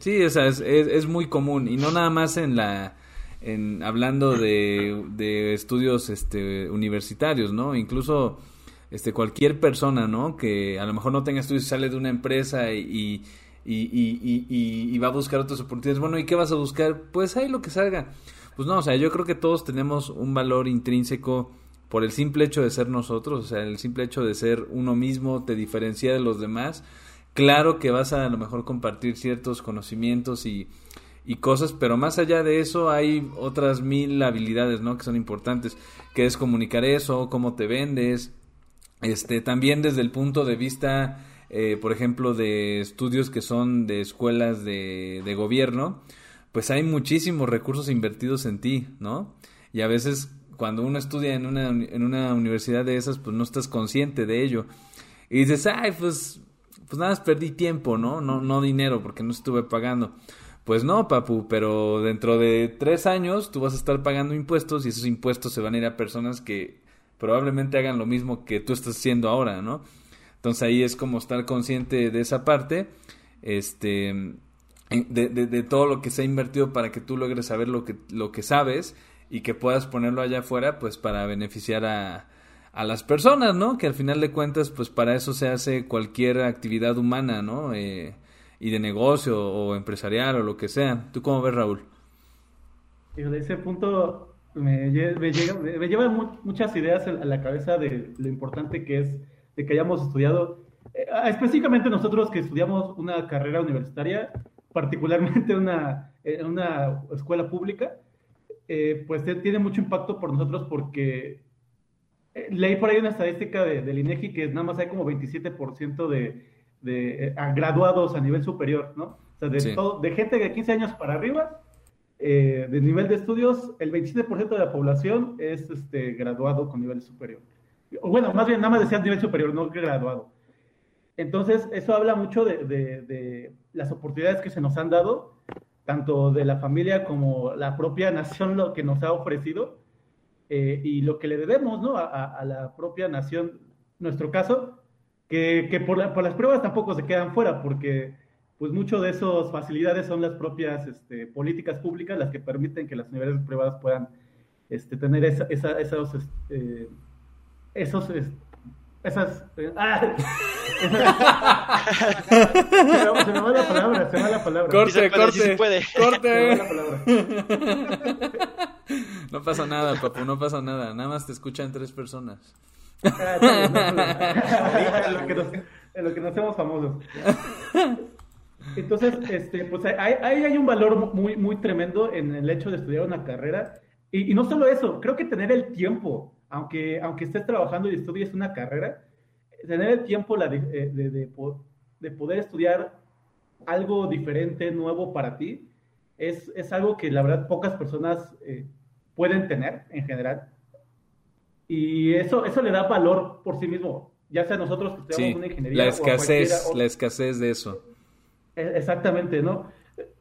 sí, o es, es, muy común y no nada más en la, en hablando de, de estudios, este, universitarios, ¿no? Incluso, este, cualquier persona, ¿no? Que a lo mejor no tenga estudios y sale de una empresa y, y, y, y, y va a buscar otras oportunidades. Bueno, ¿y qué vas a buscar? Pues ahí lo que salga. Pues no, o sea, yo creo que todos tenemos un valor intrínseco por el simple hecho de ser nosotros, o sea, el simple hecho de ser uno mismo te diferencia de los demás. Claro que vas a a lo mejor compartir ciertos conocimientos y, y cosas, pero más allá de eso hay otras mil habilidades, ¿no? Que son importantes, que es comunicar eso, cómo te vendes, este, también desde el punto de vista, eh, por ejemplo, de estudios que son de escuelas de, de gobierno, pues hay muchísimos recursos invertidos en ti, ¿no? Y a veces cuando uno estudia en una, en una universidad de esas, pues no estás consciente de ello. Y dices, ay, pues, pues nada más perdí tiempo, ¿no? No, no dinero, porque no estuve pagando. Pues no, papu, pero dentro de tres años tú vas a estar pagando impuestos y esos impuestos se van a ir a personas que probablemente hagan lo mismo que tú estás haciendo ahora, ¿no? Entonces ahí es como estar consciente de esa parte, este, de, de, de todo lo que se ha invertido para que tú logres saber lo que, lo que sabes y que puedas ponerlo allá afuera pues para beneficiar a, a las personas, ¿no? Que al final de cuentas pues para eso se hace cualquier actividad humana, ¿no? Eh, y de negocio o empresarial o lo que sea. ¿Tú cómo ves, Raúl? De ese punto me, me, lleva muchas ideas a la cabeza de lo importante que es de que hayamos estudiado eh, específicamente nosotros que estudiamos una carrera universitaria, particularmente una, en una escuela pública, eh, pues tiene mucho impacto por nosotros porque eh, leí por ahí una estadística de, del INEGI que nada más hay como 27% de, de graduados a nivel superior, ¿no? O sea, de, todo, de gente de 15 años para arriba, de nivel de estudios, el 27% de la población es este, graduado con nivel superior. Bueno, más bien, nada más decía nivel superior, no graduado. Entonces, eso habla mucho de, las oportunidades que se nos han dado, tanto de la familia como la propia [laughs] nación lo que nos ha ofrecido eh, y lo que le debemos ¿no? a, la propia nación, nuestro caso, que, por, las pruebas tampoco se quedan fuera, porque pues mucho de esas facilidades son las propias este, políticas públicas las que permiten que las universidades privadas puedan este, tener esa, esos, este, esos esas. Eh, [laughs] ¡Ah! se, me, va la palabra, se me va la palabra. Corte, corte. Corte. No pasa nada, papu, no pasa nada. Nada más te escuchan tres personas. Ah, en, lo que nos, en lo que nos hacemos famosos. Entonces, este, pues ahí hay, hay, un valor muy, muy tremendo en el hecho de estudiar una carrera. Y, y no solo eso, creo que tener el tiempo aunque, aunque estés trabajando y estudies una carrera, tener el tiempo la de, eh, de, poder estudiar algo diferente, nuevo para ti, es, es algo que la verdad pocas personas eh, pueden tener en general. Y eso, eso le da valor por sí mismo, ya sea nosotros que estudiamos una ingeniería. La escasez, la escasez de eso. E, exactamente, ¿no?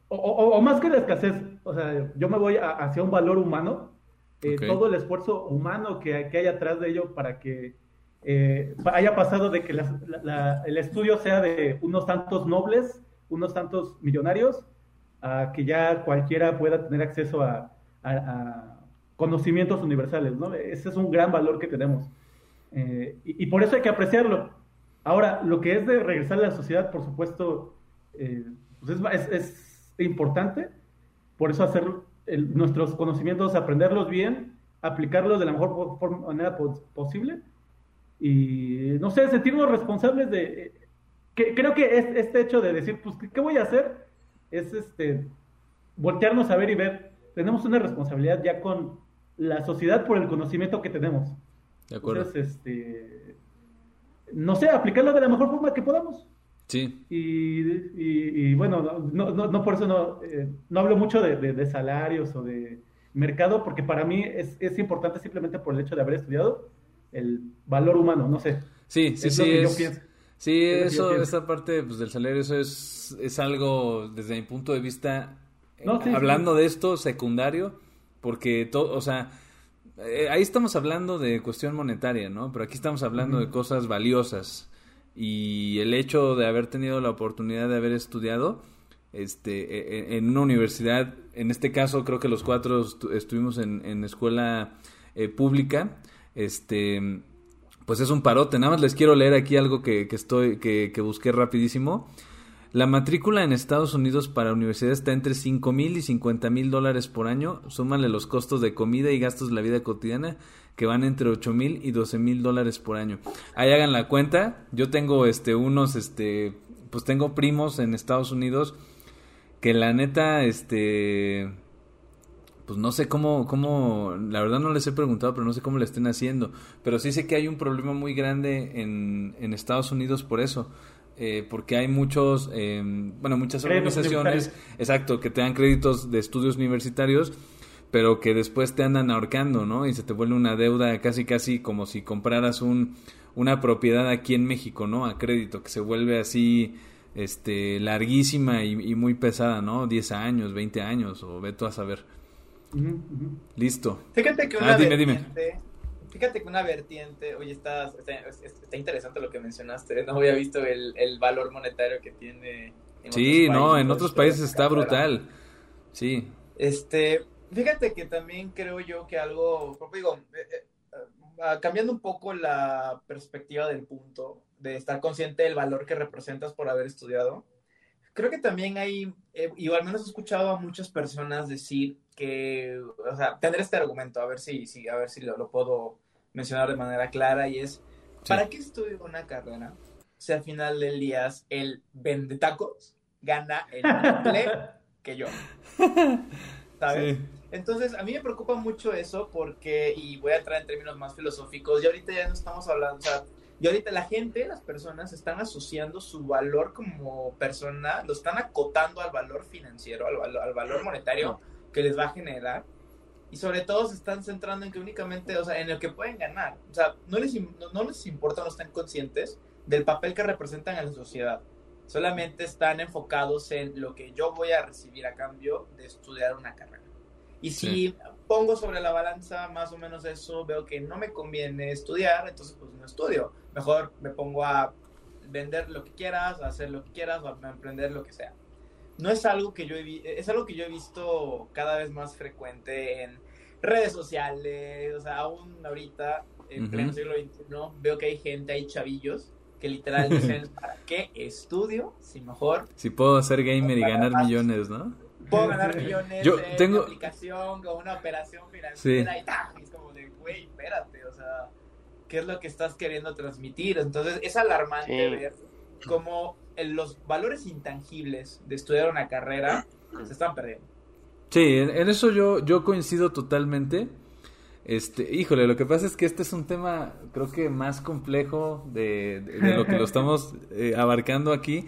O, o, más que la escasez, o sea, yo me voy hacia un valor humano eh, todo el esfuerzo humano que, que, hay atrás de ello para que eh, haya pasado de que el estudio sea de unos tantos nobles, unos tantos millonarios, a que ya cualquiera pueda tener acceso a, conocimientos universales, ¿no? Ese es un gran valor que tenemos. Eh, y, por eso hay que apreciarlo. Ahora, lo que es de regresar a la sociedad, por supuesto, pues es, es, importante. Por eso hacerlo nuestros conocimientos, aprenderlos bien, aplicarlos de la mejor manera posible y, no sé, sentirnos responsables de... Que, creo que este hecho de decir, pues, ¿qué voy a hacer? Es este, voltearnos a ver y ver, tenemos una responsabilidad ya con la sociedad por el conocimiento que tenemos. De acuerdo. Entonces, este, no sé, aplicarlo de la mejor forma que podamos. Sí. Y, bueno, no, no, por eso no, eh, no hablo mucho de, salarios o de mercado, porque para mí es, es, importante simplemente por el hecho de haber estudiado el valor humano, no sé. Sí, sí, sí. Sí, eso, esa parte pues, del salario, eso es, es algo, desde mi punto de vista, hablando de esto, secundario, porque todo, o sea, eh, ahí estamos hablando de cuestión monetaria, ¿no? Pero aquí estamos hablando de cosas valiosas y el hecho de haber tenido la oportunidad de haber estudiado este e, e, en una universidad en este caso creo que los cuatro estuvimos en, en escuela eh, pública este pues es un parote. Nada más les quiero leer aquí algo que, que estoy que, que busqué rapidísimo. La matrícula en Estados Unidos para universidades está entre 5 mil y 50 mil dólares por año. Súmale los costos de comida y gastos de la vida cotidiana que van entre 8 mil y 12 mil dólares por año. Ahí hagan la cuenta. Yo tengo este unos, este, pues tengo primos en Estados Unidos que la neta, este, pues no sé cómo, cómo, la verdad no les he preguntado, pero no sé cómo le estén haciendo. Pero sí sé que hay un problema muy grande en, en Estados Unidos por eso eh, porque hay muchos, eh, bueno, muchas organizaciones, exacto, que te dan créditos de estudios universitarios, pero que después te andan ahorcando, ¿no? Y se te vuelve una deuda casi, casi como si compraras un, una propiedad aquí en México, ¿no? A crédito, que se vuelve así, este, larguísima y, muy pesada, ¿no? 10 años, 20 años, o ve tú a saber. Listo. Fíjate que una ah, dime, dime fíjate que una vertiente, oye, está, está, interesante lo que mencionaste, no había visto el, el valor monetario que tiene. En sí, no, en otros países está brutal. Sí. Este, fíjate que también creo yo que algo, digo, eh, eh, ah, cambiando un poco la perspectiva del punto, de estar consciente del valor que representas por haber estudiado, creo que también hay, eh, y al menos he escuchado a muchas personas decir que, o sea, tener este argumento, a ver si, si, a ver si lo, puedo mencionar de manera clara, y es, ¿para qué estudio una carrera si al final del día el vende tacos gana el triple [laughs] que yo. ¿Sabes? Entonces, a mí me preocupa mucho eso porque, y voy a entrar en términos más filosóficos, y ahorita ya no estamos hablando, o sea, y ahorita la gente, las personas están asociando su valor como persona, lo están acotando al valor financiero, al, al valor monetario que les va a generar. Y sobre todo se están centrando en que únicamente, o sea, en el que pueden ganar. O sea, no les, no, les importa, no están conscientes del papel que representan en la sociedad. Solamente están enfocados en lo que yo voy a recibir a cambio de estudiar una carrera. Y si pongo sobre la balanza más o menos eso, veo que no me conviene estudiar, entonces pues no estudio. Mejor me pongo a vender lo que quieras, a hacer lo que quieras, o a emprender lo que sea. No es algo que yo he, es algo que yo he visto cada vez más frecuente en redes sociales, o sea, aún ahorita, en pleno siglo XXI, veo que hay gente, hay chavillos, que literal dicen, [laughs] ¿para qué estudio si mejor... Si puedo ser gamer y ganar millones, ¿no? Puedo ganar millones Yo en tengo... una aplicación con una operación financiera y tal. es como de, güey, espérate, o sea, ¿qué es lo que estás queriendo transmitir? Entonces, es alarmante ver cómo los valores intangibles de estudiar una carrera se están perdiendo. Sí, en, eso yo, yo coincido totalmente. Este, híjole, lo que pasa es que este es un tema, creo que más complejo de, lo que lo estamos [laughs] eh, abarcando aquí.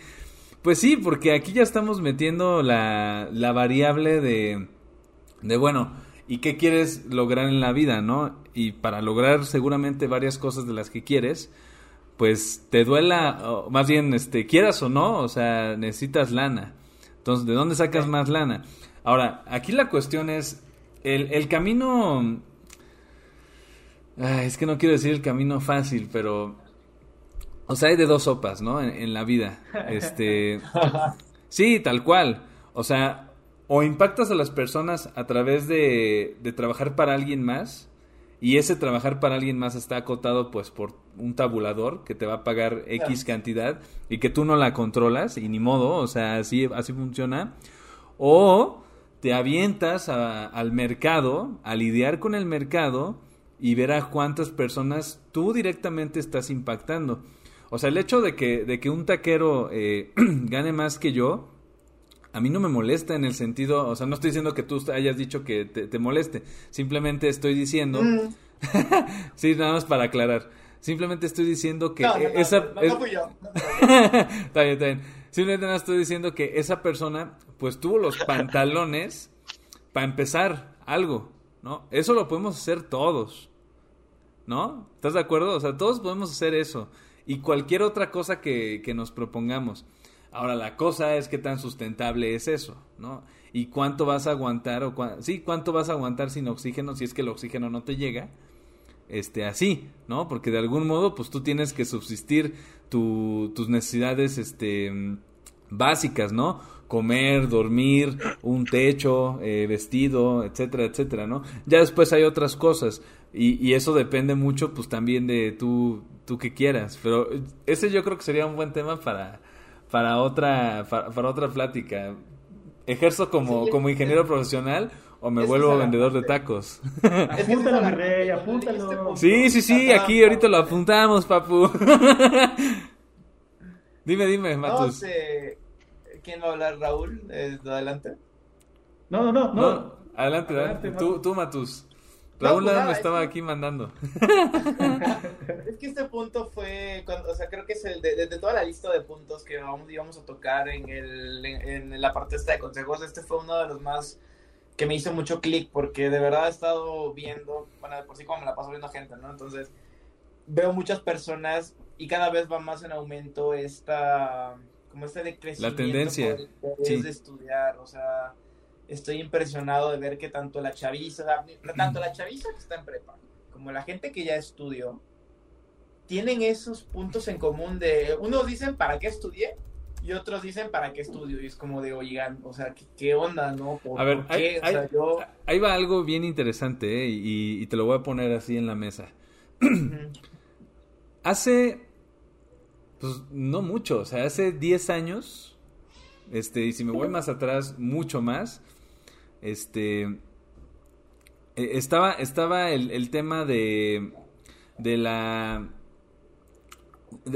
Pues sí, porque aquí ya estamos metiendo la, la variable de, de, bueno, ¿y qué quieres lograr en la vida, no? Y para lograr seguramente varias cosas de las que quieres, pues te duela, o más bien, este, quieras o no, o sea, necesitas lana. Entonces, ¿de dónde sacas más lana? Ahora, aquí la cuestión es, el, el camino... es que no quiero decir el camino fácil, pero o sea, hay de dos sopas, ¿no? En, la vida. Este. Sí, tal cual. O sea, o impactas a las personas a través de, de trabajar para alguien más. Y ese trabajar para alguien más está acotado pues por un tabulador que te va a pagar X cantidad y que tú no la controlas y ni modo, o sea, así, así funciona. O te avientas al mercado, a lidiar con el mercado y ver a cuántas personas tú directamente estás impactando. O sea, el hecho de que, de que un taquero eh, [clears throat] gane más que yo, a mí no me molesta en el sentido, o sea, no estoy diciendo que tú hayas dicho que te, moleste, simplemente estoy diciendo, mm. [laughs] sí, nada más para aclarar, simplemente estoy diciendo que esa... No, fui yo. [laughs] está bien, está bien. Simplemente nada estoy diciendo que esa persona, pues tuvo los pantalones para empezar algo, ¿no? Eso lo podemos hacer todos, ¿no? ¿Estás de acuerdo? O sea, todos podemos hacer eso y cualquier otra cosa que, que nos propongamos. Ahora, la cosa es qué tan sustentable es eso, ¿no? Y cuánto vas a aguantar, o sí, cuánto vas a aguantar sin oxígeno si es que el oxígeno no te llega, este, así, ¿no? Porque de algún modo, pues tú tienes que subsistir tus necesidades, este, básicas, ¿no? Comer, dormir, un techo, eh, vestido, etcétera, etcétera, ¿no? Ya después hay otras cosas y, y eso depende mucho, pues también de tú tú que quieras. Pero ese yo creo que sería un buen tema para, para, otra, para, otra plática. ¿Ejerzo como, como ingeniero profesional o me vuelvo vendedor de tacos? [laughs] Apúntalo, mi rey, apúntalo. Sí, sí, sí, aquí ahorita lo apuntamos, papu. [laughs] dime, dime, Matus. ¿Quién va a hablar, Raúl? ¿Adelante? No, no, no. no. adelante, adelante. Tú, tú, Matus. Raúl pues me estaba aquí mandando. [laughs] es que este punto fue, o sea, creo que es el de, toda la lista de puntos que vamos, íbamos a tocar en, el, en, la parte esta de consejos, este fue uno de los más que me hizo mucho clic porque de verdad he estado viendo, bueno, por sí como me la paso viendo gente, ¿no? Entonces, veo muchas personas y cada vez va más en aumento esta, como este de La tendencia. de estudiar, o sea estoy impresionado de ver que tanto la chaviza, tanto la chaviza que está en prepa, como la gente que ya estudió, tienen esos puntos en común de, unos dicen, ¿para qué estudié? Y otros dicen, ¿para qué estudio? Y es como de, oigan, o sea, ¿qué, onda, no? a ver, ahí, va algo bien interesante, ¿eh? y, te lo voy a poner así en la mesa. [clears throat] hace, pues, no mucho, o sea, hace 10 años, este, y si me voy más atrás, mucho más, este. E, estaba, estaba el, tema de. de la.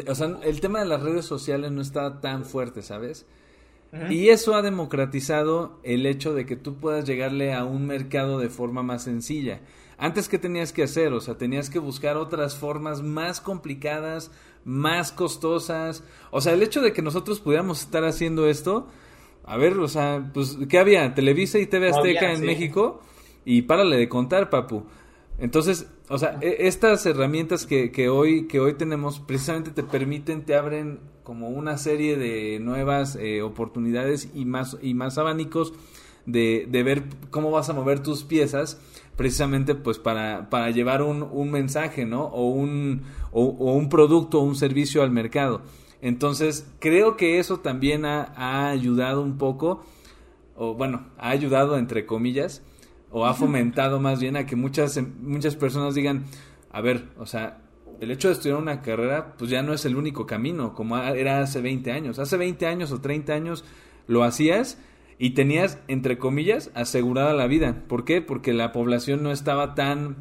o sea, el tema de las redes sociales no está tan fuerte, ¿sabes? Y eso ha democratizado el hecho de que tú puedas llegarle a un mercado de forma más sencilla. Antes, ¿qué tenías que hacer? O sea, tenías que buscar otras formas más complicadas, más costosas. O sea, el hecho de que nosotros pudiéramos estar haciendo esto, a ver, o sea, pues, ¿qué había? Televisa y TV Azteca en México. Y párale de contar, papu. Entonces, o sea, e, estas herramientas que, que, hoy, que hoy tenemos precisamente te permiten, te abren como una serie de nuevas eh, oportunidades y más, y más abanicos de, de, ver cómo vas a mover tus piezas precisamente pues para, para llevar un, un mensaje, ¿no? O un, o, un producto o un servicio al mercado. Entonces, creo que eso también ha, ha ayudado un poco, o bueno, ha ayudado entre comillas, o ha fomentado más bien a que muchas, muchas personas digan, a ver, o sea, el hecho de estudiar una carrera, pues ya no es el único camino, como era hace 20 años. Hace 20 años o 30 años lo hacías y tenías, entre comillas, asegurada la vida. ¿Por qué? Porque la población no estaba tan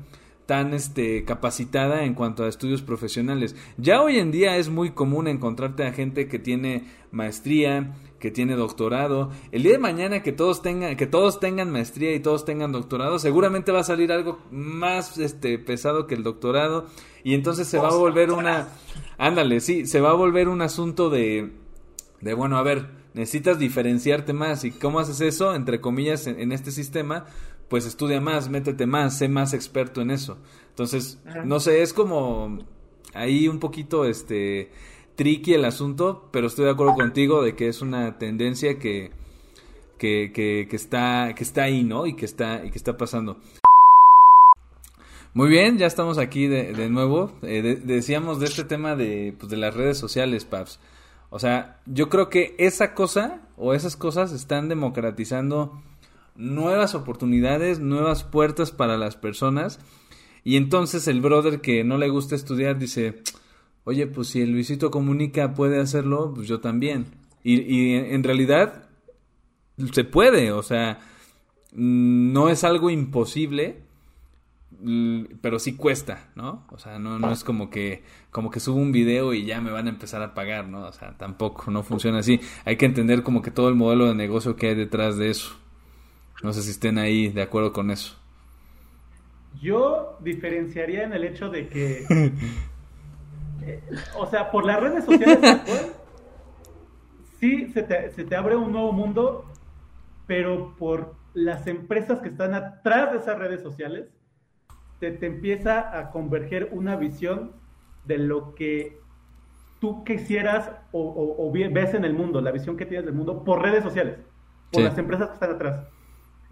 tan este capacitada en cuanto a estudios profesionales. Ya hoy en día es muy común encontrarte a gente que tiene maestría, que tiene doctorado. El día de mañana que todos tengan que todos tengan maestría y todos tengan doctorado, seguramente va a salir algo más este pesado que el doctorado y entonces se va a volver una ándale, sí, se va a volver un asunto de de bueno, a ver, necesitas diferenciarte más. ¿Y cómo haces eso? Entre comillas, en, este sistema, pues estudia más, métete más, sé más experto en eso. Entonces, no sé, es como ahí un poquito este tricky el asunto, pero estoy de acuerdo contigo de que es una tendencia que, que, que, está, que está ahí, ¿no? Y que está, y que está pasando. Muy bien, ya estamos aquí de, de nuevo. Eh, decíamos de este tema de, pues, de las redes sociales, Paps. O sea, yo creo que esa cosa o esas cosas están democratizando nuevas oportunidades, nuevas puertas para las personas. Y entonces el brother que no le gusta estudiar dice, oye, pues si el Luisito Comunica puede hacerlo, pues yo también. Y, y en realidad se puede, o sea, no es algo imposible, pero sí cuesta, ¿no? O sea, no, no es como que, como que subo un video y ya me van a empezar a pagar, ¿no? O sea, tampoco, no funciona así. Hay que entender como que todo el modelo de negocio que hay detrás de eso. No sé si estén ahí de acuerdo con eso. Yo diferenciaría en el hecho de que, [laughs] eh, o sea, por las redes sociales, sí se te, se te abre un nuevo mundo, pero por las empresas que están atrás de esas redes sociales, te, empieza a converger una visión de lo que tú quisieras o, ves en el mundo, la visión que tienes del mundo por redes sociales, por las empresas que están atrás.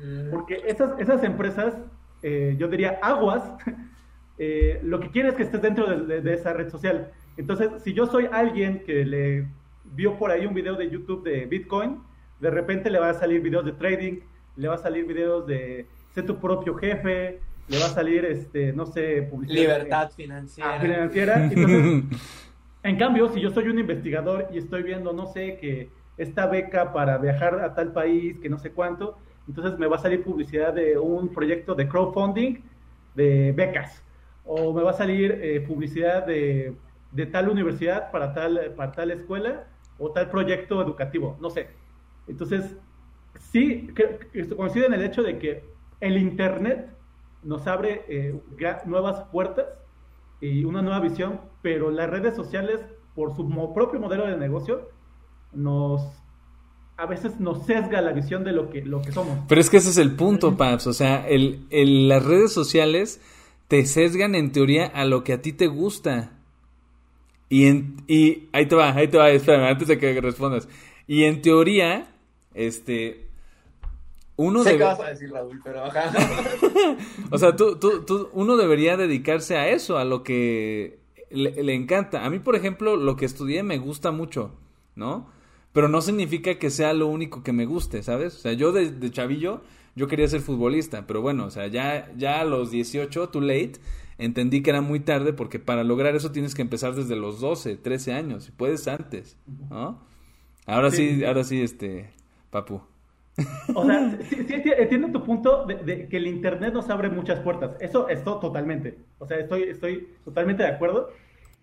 Mm. Porque esas, esas empresas, eh, yo diría aguas, [laughs] eh, lo que quieren es que estés dentro de, esa red social. Entonces, si yo soy alguien que le vio por ahí un video de YouTube de Bitcoin, de repente le va a salir videos de trading, le va a salir videos de ser tu propio jefe, le va a salir, este, no sé, publicidad. Libertad financiera. Ah, financiera. [laughs] en cambio, si yo soy un investigador y estoy viendo, no sé, que esta beca para viajar a tal país, que no sé cuánto, entonces me va a salir publicidad de un proyecto de crowdfunding de becas. O me va a salir eh, publicidad de, de, tal universidad para tal, para tal escuela o tal proyecto educativo, no sé. Entonces, sí, coincide en el hecho de que el Internet nos abre eh, nuevas puertas y una nueva visión, pero las redes sociales, por su propio modelo de negocio, nos a veces nos sesga la visión de lo que, lo que somos. Pero es que ese es el punto, Paps. O sea, el, las redes sociales te sesgan en teoría a lo que a ti te gusta. Y, en, y ahí te va, ahí te va, espérame, antes de que respondas. Y en teoría, este, uno sé vas a decir, Raúl, pero [laughs] o sea, tú, tú, tú, uno debería dedicarse a eso, a lo que le, encanta. A mí, por ejemplo, lo que estudié me gusta mucho, ¿no? Pero no significa que sea lo único que me guste, ¿sabes? O sea, yo de, chavillo, yo quería ser futbolista, pero bueno, o sea, ya, ya a los 18, too late, entendí que era muy tarde porque para lograr eso tienes que empezar desde los 12, 13 años, si puedes antes, ¿no? Ahora sí, sí ahora sí, este, papu. O sea, sí, entiendo tu punto de, que el Internet nos abre muchas puertas. Eso, esto totalmente. O sea, estoy, estoy totalmente de acuerdo.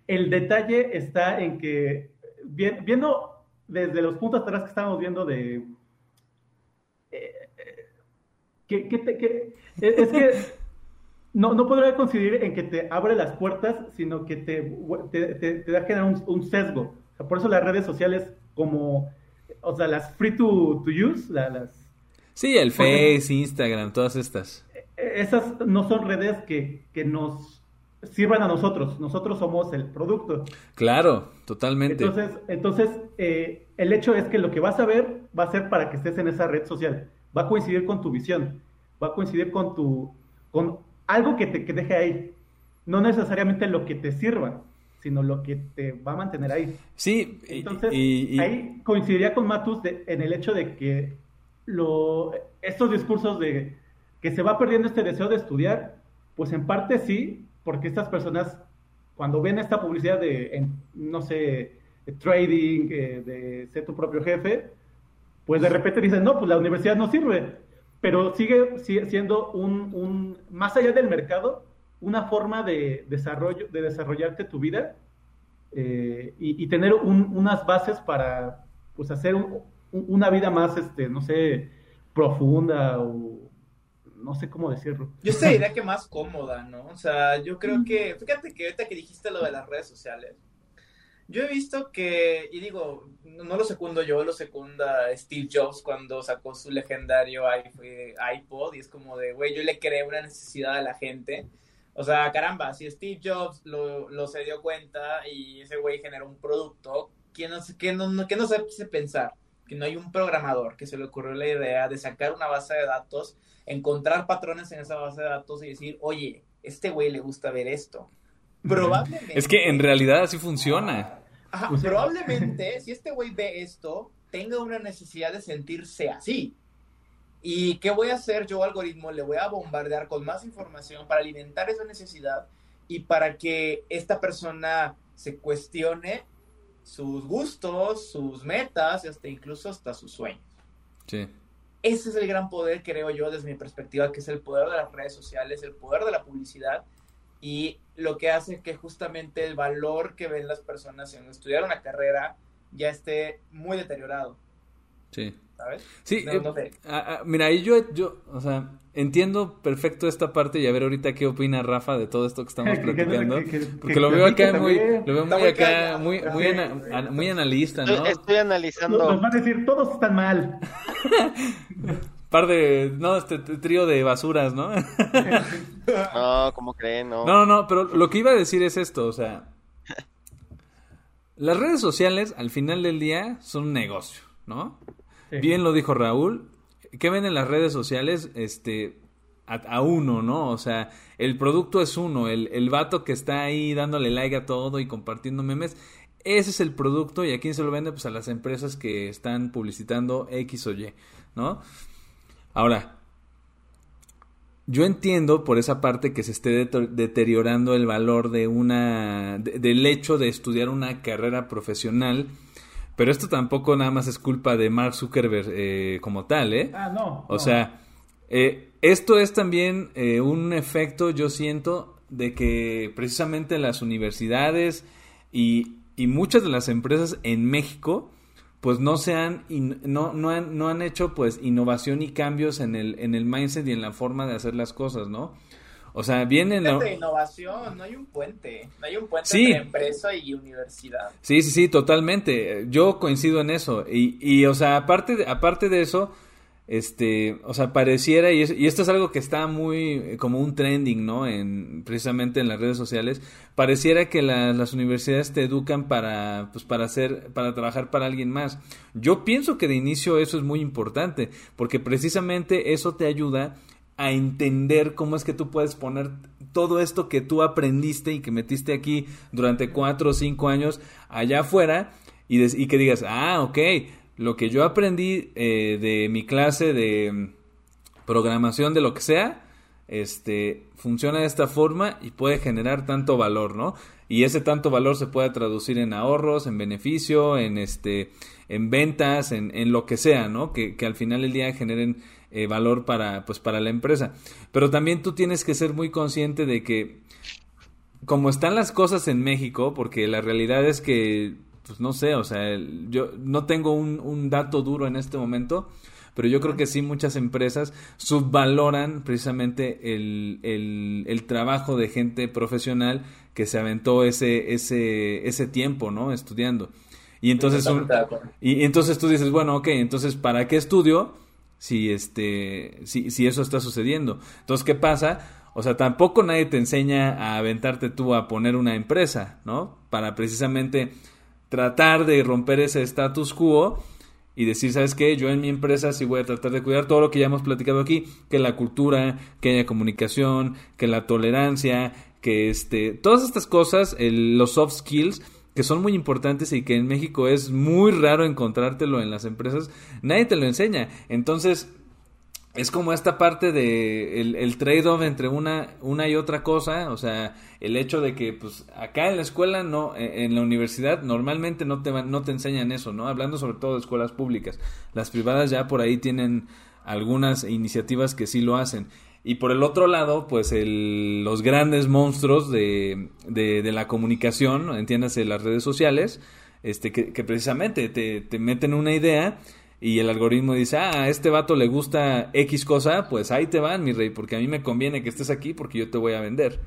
el detalle está en que, viendo desde los puntos atrás que estábamos viendo de... Eh, que, es que no, no podría coincidir en que te abre las puertas, sino que te, te, da generar un, un sesgo. por eso las redes sociales como, o sea, las free to, to use, las... Sí, el Face, Instagram, todas estas. E, esas no son redes que, que nos sirvan a nosotros. Nosotros somos el producto. Claro, totalmente. Entonces, entonces eh, el hecho es que lo que vas a ver va a ser para que estés en esa red social. Va a coincidir con tu visión. Va a coincidir con tu, con algo que te que deje ahí. No necesariamente lo que te sirva, sino lo que te va a mantener ahí. Sí, entonces ahí coincidiría con Matus en el hecho de que lo, estos discursos de que se va perdiendo este deseo de estudiar, pues en parte sí, porque estas personas cuando ven esta publicidad de, no sé, trading, eh, de ser tu propio jefe, pues de repente dicen, no, pues la universidad no sirve, pero sigue siendo un, un más allá del mercado, una forma de desarrollo, de desarrollarte tu vida eh, y, tener unas bases para pues hacer una vida más, este, no sé, profunda o no sé cómo decirlo. Yo te diría [laughs] que más cómoda, ¿no? O sea, yo creo que, fíjate que ahorita que dijiste lo de las redes sociales, yo he visto que, y digo, no lo secundo yo, lo secunda Steve Jobs cuando sacó su legendario iPod y es como de, güey, yo le creé una necesidad a la gente o sea, caramba, si Steve Jobs lo, se dio cuenta y ese güey generó un producto, ¿quién no, que no, que no se pensar? Que no hay un programador que se le ocurrió la idea de sacar una base de datos, encontrar patrones en esa base de datos y decir, oye, este güey le gusta ver esto. Probablemente. Es que en realidad así funciona. Ajá, probablemente, si este güey ve esto, tenga una necesidad de sentirse así. ¿Y qué voy a hacer yo, algoritmo? Le voy a bombardear con más información para alimentar esa necesidad y para que esta persona se cuestione sus gustos, sus metas hasta incluso hasta sus sueños. Sí. Ese es el gran poder, creo yo, desde mi perspectiva, que es el poder de las redes sociales, el poder de la publicidad y lo que hace que justamente el valor que ven las personas en estudiar una carrera ya esté muy deteriorado. Sí. ¿Sabes? Sí, eh, mira, ahí yo, yo, o sea, entiendo perfecto esta parte y a ver ahorita qué opina Rafa de todo esto que estamos [laughs] platicando. porque lo veo acá muy, lo veo muy acá, muy, muy, muy analista, ¿no? Estoy, analizando. Nos va a decir, todos están mal. [laughs] Par de, no, este trío de basuras, ¿no? [laughs] no, ¿cómo creen? No. No, no, pero lo que iba a decir es esto, o sea, las redes sociales al final del día son un negocio, ¿no? Bien lo dijo Raúl. ¿Qué ven en las redes sociales? Este, a, uno, ¿no? O sea, el producto es uno, el, el vato que está ahí dándole like a todo y compartiendo memes, ese es el producto y a quién se lo vende, pues a las empresas que están publicitando X o Y, ¿no? Ahora, yo entiendo por esa parte que se esté deteriorando el valor de una, del hecho de estudiar una carrera profesional, pero esto tampoco nada más es culpa de Mark Zuckerberg eh, como tal, ¿eh? Ah, no. O sea, eh, esto es también eh, un efecto, yo siento, de que precisamente las universidades y, y muchas de las empresas en México, pues no se han, no, no, han, no han hecho pues innovación y cambios en el, en el mindset y en la forma de hacer las cosas, ¿no? O sea, viene... No... de innovación, no hay un puente, no hay un puente entre empresa y universidad. Sí, sí, sí, totalmente. Yo coincido en eso. Y, y o sea, aparte de, aparte de eso, este, o sea, pareciera, y, y, esto es algo que está muy como un trending, ¿no? En, precisamente en las redes sociales, pareciera que las universidades te educan para, pues, para hacer, para trabajar para alguien más. Yo pienso que de inicio eso es muy importante, porque precisamente eso te ayuda a entender cómo es que tú puedes poner todo esto que tú aprendiste y que metiste aquí durante cuatro o cinco años allá afuera y, que digas, ah, ok, lo que yo aprendí eh, de mi clase de mm, programación, de lo que sea, este, funciona de esta forma y puede generar tanto valor, ¿no? Y ese tanto valor se puede traducir en ahorros, en beneficio, en este, en ventas, en, en lo que sea, ¿no? Que, que al final del día generen eh, valor para, pues, para la empresa. Pero también tú tienes que ser muy consciente de que como están las cosas en México, porque la realidad es que, pues no sé, o sea, yo no tengo un, un dato duro en este momento, pero yo creo que sí muchas empresas subvaloran precisamente el, el, el, trabajo de gente profesional que se aventó ese, ese, ese tiempo, ¿no? Estudiando. Y entonces, y, entonces tú dices, bueno, ok, entonces, ¿para qué estudio si, este, si, si eso está sucediendo? Entonces, ¿qué pasa? O sea, tampoco nadie te enseña a aventarte tú a poner una empresa, ¿no? Para precisamente tratar de romper ese status quo y decir, ¿sabes qué? Yo en mi empresa sí voy a tratar de cuidar todo lo que ya hemos platicado aquí, que la cultura, que haya comunicación, que la tolerancia, que este, todas estas cosas, los soft skills, que son muy importantes y que en México es muy raro encontrártelo en las empresas, nadie te lo enseña. Entonces, es como esta parte de el, trade-off entre una, una y otra cosa, o sea, el hecho de que pues acá en la escuela no, e, en la universidad normalmente no te no te enseñan eso, ¿no? Hablando sobre todo de escuelas públicas. Las privadas ya por ahí tienen algunas iniciativas que sí lo hacen. Y por el otro lado, pues el, los grandes monstruos de, de, la comunicación, entiéndase las redes sociales, este, que, que precisamente te, te meten una idea y el algoritmo dice, ah, a este vato le gusta X cosa, pues ahí te van, mi rey, porque a mí me conviene que estés aquí porque yo te voy a vender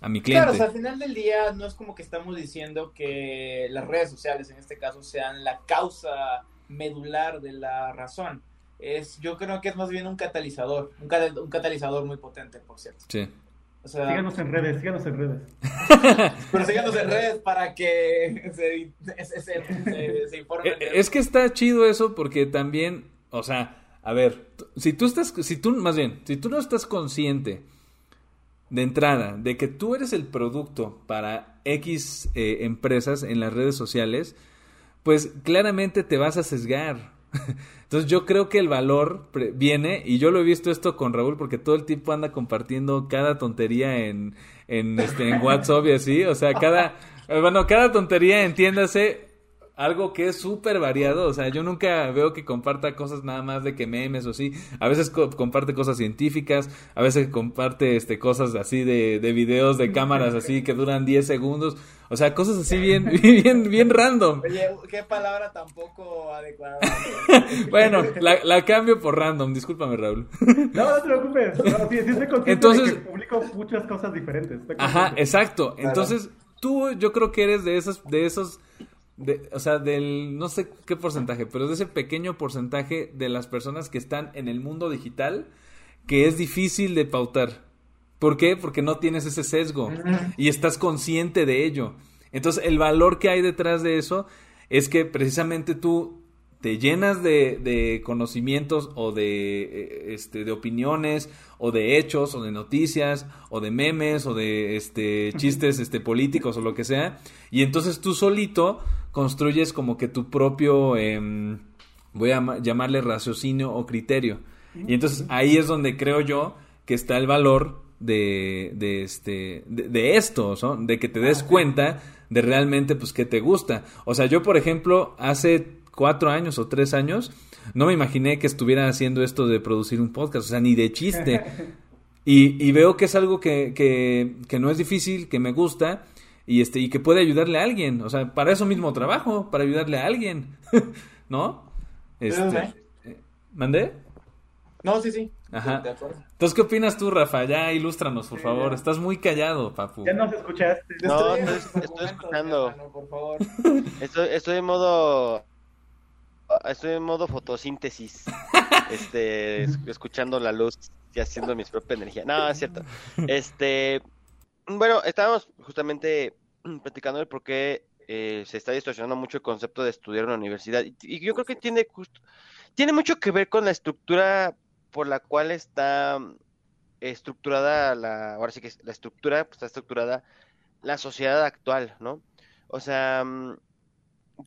a mi cliente. Claro, o sea, al final del día no es como que estamos diciendo que las redes sociales en este caso sean la causa medular de la razón. Es, yo creo que es más bien un catalizador, un, un catalizador muy potente, por cierto. Sí síganos en redes, síganos en redes. [laughs] Pero síganos en redes para que [laughs] se, se, informen. Eh, es que está chido eso porque también, o sea, a ver, si tú estás, si tú, más bien, si tú no estás consciente de entrada de que tú eres el producto para X eh, empresas en las redes sociales, pues claramente te vas a sesgar. [laughs] Entonces yo creo que el valor viene, y yo lo he visto esto con Raúl, porque todo el tiempo anda compartiendo cada tontería en, en, este, en WhatsApp y así, o sea, cada, bueno, cada tontería, entiéndase, algo que es súper variado. O sea, yo nunca veo que comparta cosas nada más de que memes o así. A veces comparte cosas científicas, a veces comparte este cosas así de, de videos de cámaras así que duran 10 segundos. O sea, cosas así bien, [laughs] bien, bien random. Oye, qué palabra tampoco adecuada. [laughs] bueno, la, la, cambio por random, discúlpame, Raúl. [laughs] no, no te preocupes. No, sí, sí Entonces, de que publico muchas cosas diferentes. Ajá, exacto. Entonces, tú yo creo que eres de esos, de esos o sea, del no sé qué porcentaje, pero de ese pequeño porcentaje de las personas que están en el mundo digital que es difícil de pautar. ¿Por qué? Porque no tienes ese sesgo y estás consciente de ello. Entonces, el valor que hay detrás de eso es que precisamente tú te llenas de, de conocimientos o de, eh, este, de opiniones o de hechos o de noticias o de memes o de este, chistes este, políticos o lo que sea y entonces tú solito construyes como que tu propio, em, voy a llamarle raciocinio o criterio. Y entonces ahí es donde creo yo que está el valor de, de este, de, esto, de que te des cuenta de realmente pues que te gusta. O sea, yo por ejemplo, hace cuatro años o tres años, no me imaginé que estuviera haciendo esto de producir un podcast, o sea, ni de chiste. [laughs] Y, y veo que es algo que, que, que no es difícil, que me gusta y este y que puede ayudarle a alguien, o sea, para eso mismo trabajo, para ayudarle a alguien, [laughs] ¿no? Este, eh, ¿Mandé? No, sí, sí. Ajá. Entonces, ¿qué opinas tú, Rafa? Ya ilústranos, por favor. Estás muy callado, papu. Ya nos escuchaste. No, estoy, estoy escuchando. por favor. [laughs] Estoy, estoy en modo estoy en modo fotosíntesis. [laughs] Este, escuchando la luz y haciendo mi propia energía. No, es cierto. [laughs] Este, bueno, estábamos justamente platicando de por qué eh, se está distorsionando mucho el concepto de estudiar en la universidad. Y, yo creo que tiene, tiene mucho que ver con la estructura por la cual está estructurada la, ahora sí que la estructura, pues, está estructurada la sociedad actual, ¿no? O sea, mm,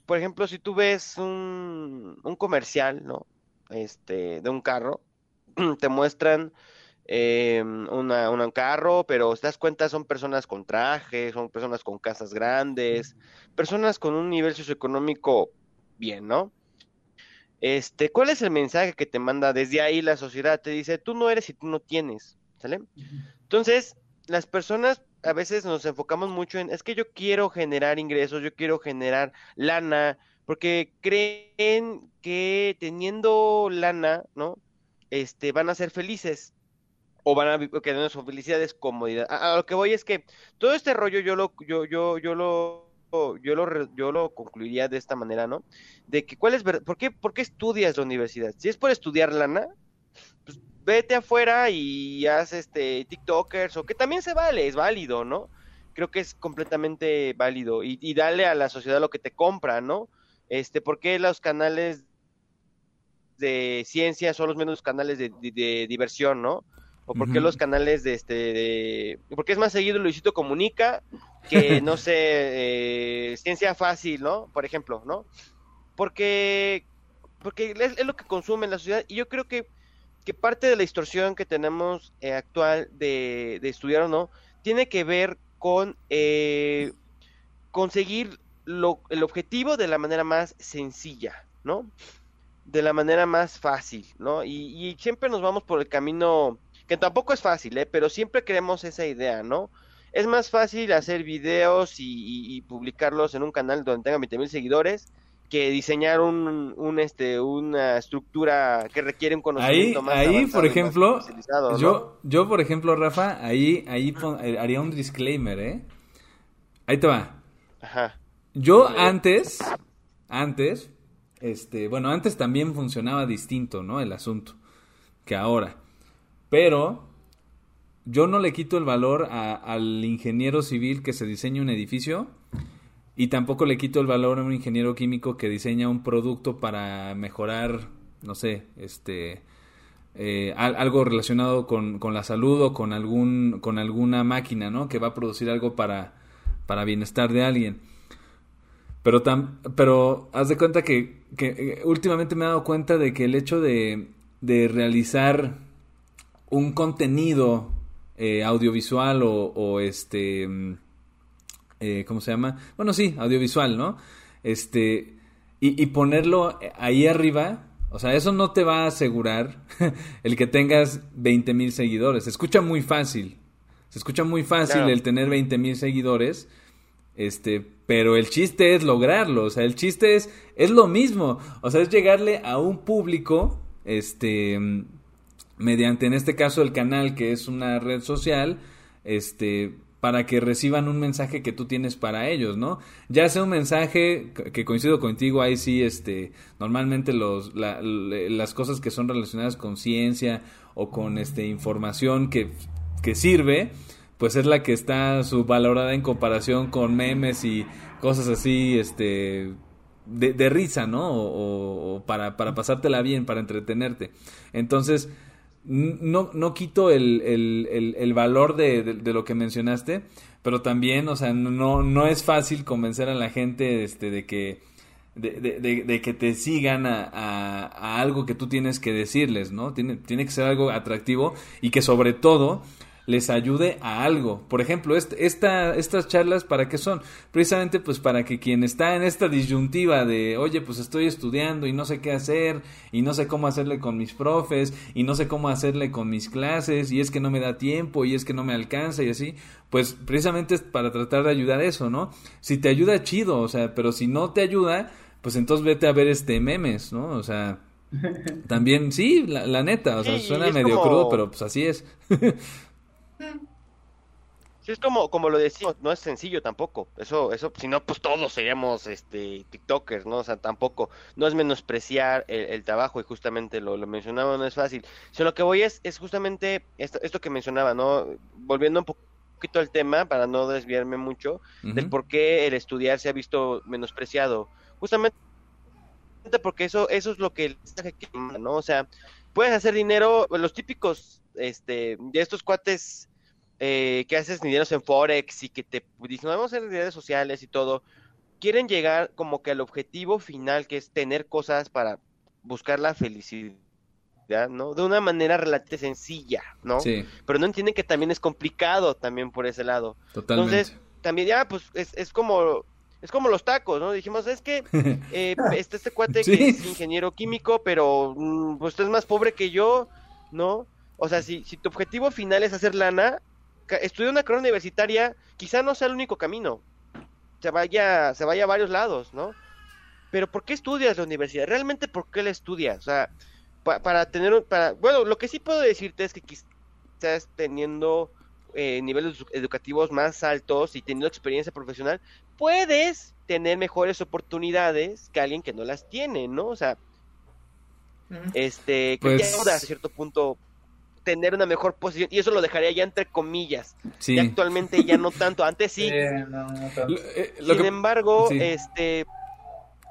por ejemplo, si tú ves un, un comercial, ¿no? Este, de un carro, [clears throat] te muestran eh, una, un carro, pero te das cuenta son personas con trajes, son personas con casas grandes, personas con un nivel socioeconómico bien, ¿no? Este, ¿cuál es el mensaje que te manda desde ahí la sociedad? Te dice, tú no eres y tú no tienes, ¿sale? Entonces, las personas a veces nos enfocamos mucho en, es que yo quiero generar ingresos, yo quiero generar lana, porque creen que teniendo lana, ¿no? Este, van a ser felices o van a que no su felicidad es comodidad. A, lo que voy es que todo este rollo yo lo yo yo yo lo yo lo yo lo concluiría de esta manera, ¿no? De que cuál es por qué por qué estudias la universidad? Si es por estudiar lana, pues vete afuera y haz este TikTokers o que también se vale, es válido, ¿no? Creo que es completamente válido y, dale a la sociedad lo que te compra, ¿no? Este, ¿por qué los canales de ciencia son los menos canales de, de diversión, ¿no? O por qué los canales de este de, porque es más seguido Luisito comunica que [laughs] no sé eh, ciencia fácil no por ejemplo no porque porque es, lo que consume la sociedad y yo creo que que parte de la distorsión que tenemos eh, actual de, de, estudiar o no tiene que ver con eh, conseguir lo, el objetivo de la manera más sencilla no de la manera más fácil no y, y siempre nos vamos por el camino que tampoco es fácil, ¿eh? pero siempre queremos esa idea, ¿no? Es más fácil hacer videos y, publicarlos en un canal donde tenga 20 mil seguidores que diseñar un, un, este una estructura que requiere un conocimiento ahí, más ahí por ejemplo yo yo por ejemplo Rafa ahí ahí eh, haría un disclaimer eh ahí te va Ajá. yo antes antes este bueno antes también funcionaba distinto no el asunto que ahora pero yo no le quito el valor al ingeniero civil que se diseña un edificio y tampoco le quito el valor a un ingeniero químico que diseña un producto para mejorar, no sé, este... Eh, algo relacionado con, con, la salud o con algún con alguna máquina no que va a producir algo para para bienestar de alguien. Pero tam, pero haz de cuenta que, que, eh, últimamente me he dado cuenta de que el hecho de, de realizar un contenido eh, audiovisual o, este, mm, eh, ¿cómo se llama? Bueno, sí, audiovisual, ¿no? Este, y, ponerlo ahí arriba, o sea, eso no te va a asegurar [laughs] el que tengas 20 mil seguidores. Se escucha muy fácil, se escucha muy fácil el tener 20 mil seguidores, este, pero el chiste es lograrlo, o sea, el chiste es, es lo mismo, o sea, es llegarle a un público, este, mediante en este caso el canal que es una red social, este para que reciban un mensaje que tú tienes para ellos, ¿no? Ya sea un mensaje que coincido contigo, ahí sí, este, normalmente los, las cosas que son relacionadas con ciencia o con este, información que, que sirve, pues es la que está subvalorada en comparación con memes y cosas así, este, de, de risa, ¿no? O, o, para, para pasártela bien, para entretenerte. Entonces, no, no quito el, el, el, valor de, de, lo que mencionaste, pero también, o sea, no, no es fácil convencer a la gente este, de que de, que te sigan a, a, a, algo que tú tienes que decirles, ¿no? Tiene, tiene que ser algo atractivo y que sobre todo les ayude a algo. Por ejemplo, esta, estas charlas, ¿para qué son? Precisamente pues para que quien está en esta disyuntiva de, oye, pues estoy estudiando y no sé qué hacer, y no sé cómo hacerle con mis profes, y no sé cómo hacerle con mis clases, y es que no me da tiempo, y es que no me alcanza, y así, pues precisamente es para tratar de ayudar eso, ¿no? Si te ayuda, chido, o sea, pero si no te ayuda, pues entonces vete a ver este memes, ¿no? O sea... [laughs] También, sí, la, neta, o sea, suena medio crudo, pero pues así es. [laughs] Sí, es como, como lo decimos, no es sencillo tampoco. Eso, eso, si no, pues todos seríamos este TikTokers, ¿no? O sea, tampoco, no es menospreciar el, trabajo, y justamente lo, lo, mencionaba, no es fácil. Sino lo que voy es, es justamente esto, esto que mencionaba, ¿no? Volviendo un poquito al tema, para no desviarme mucho, del por qué el estudiar se ha visto menospreciado. Justamente porque eso, eso es lo que ¿no? O sea, puedes hacer dinero, los típicos, este, de estos cuates eh, que haces dinero en Forex y que te dicen, vamos a hacer redes sociales y todo, quieren llegar como que al objetivo final, que es tener cosas para buscar la felicidad. ¿no? De una manera relativamente sencilla, ¿no? Sí. Pero no entienden que también es complicado también por ese lado. Totalmente. Entonces, también ya, pues, es, es como es como los tacos, ¿no? Dijimos, es que [laughs] eh, este, este cuate que es ingeniero químico, pero mm, pues es más pobre que yo, ¿no? O sea, si, si tu objetivo final es hacer lana, estudiar una carrera universitaria quizá no sea el único camino. Se vaya, se vaya a varios lados, ¿no? Pero ¿por qué estudias la universidad? ¿Realmente por qué la estudias? O sea, para tener, para, bueno, lo que sí puedo decirte es que quizás teniendo eh, niveles educativos más altos y teniendo experiencia profesional, puedes tener mejores oportunidades que alguien que no las tiene, ¿no? O sea, este, que pues... a cierto punto tener una mejor posición y eso lo dejaría ya entre comillas. Y actualmente ya no tanto, antes sí. [laughs] Eh, Sin embargo, este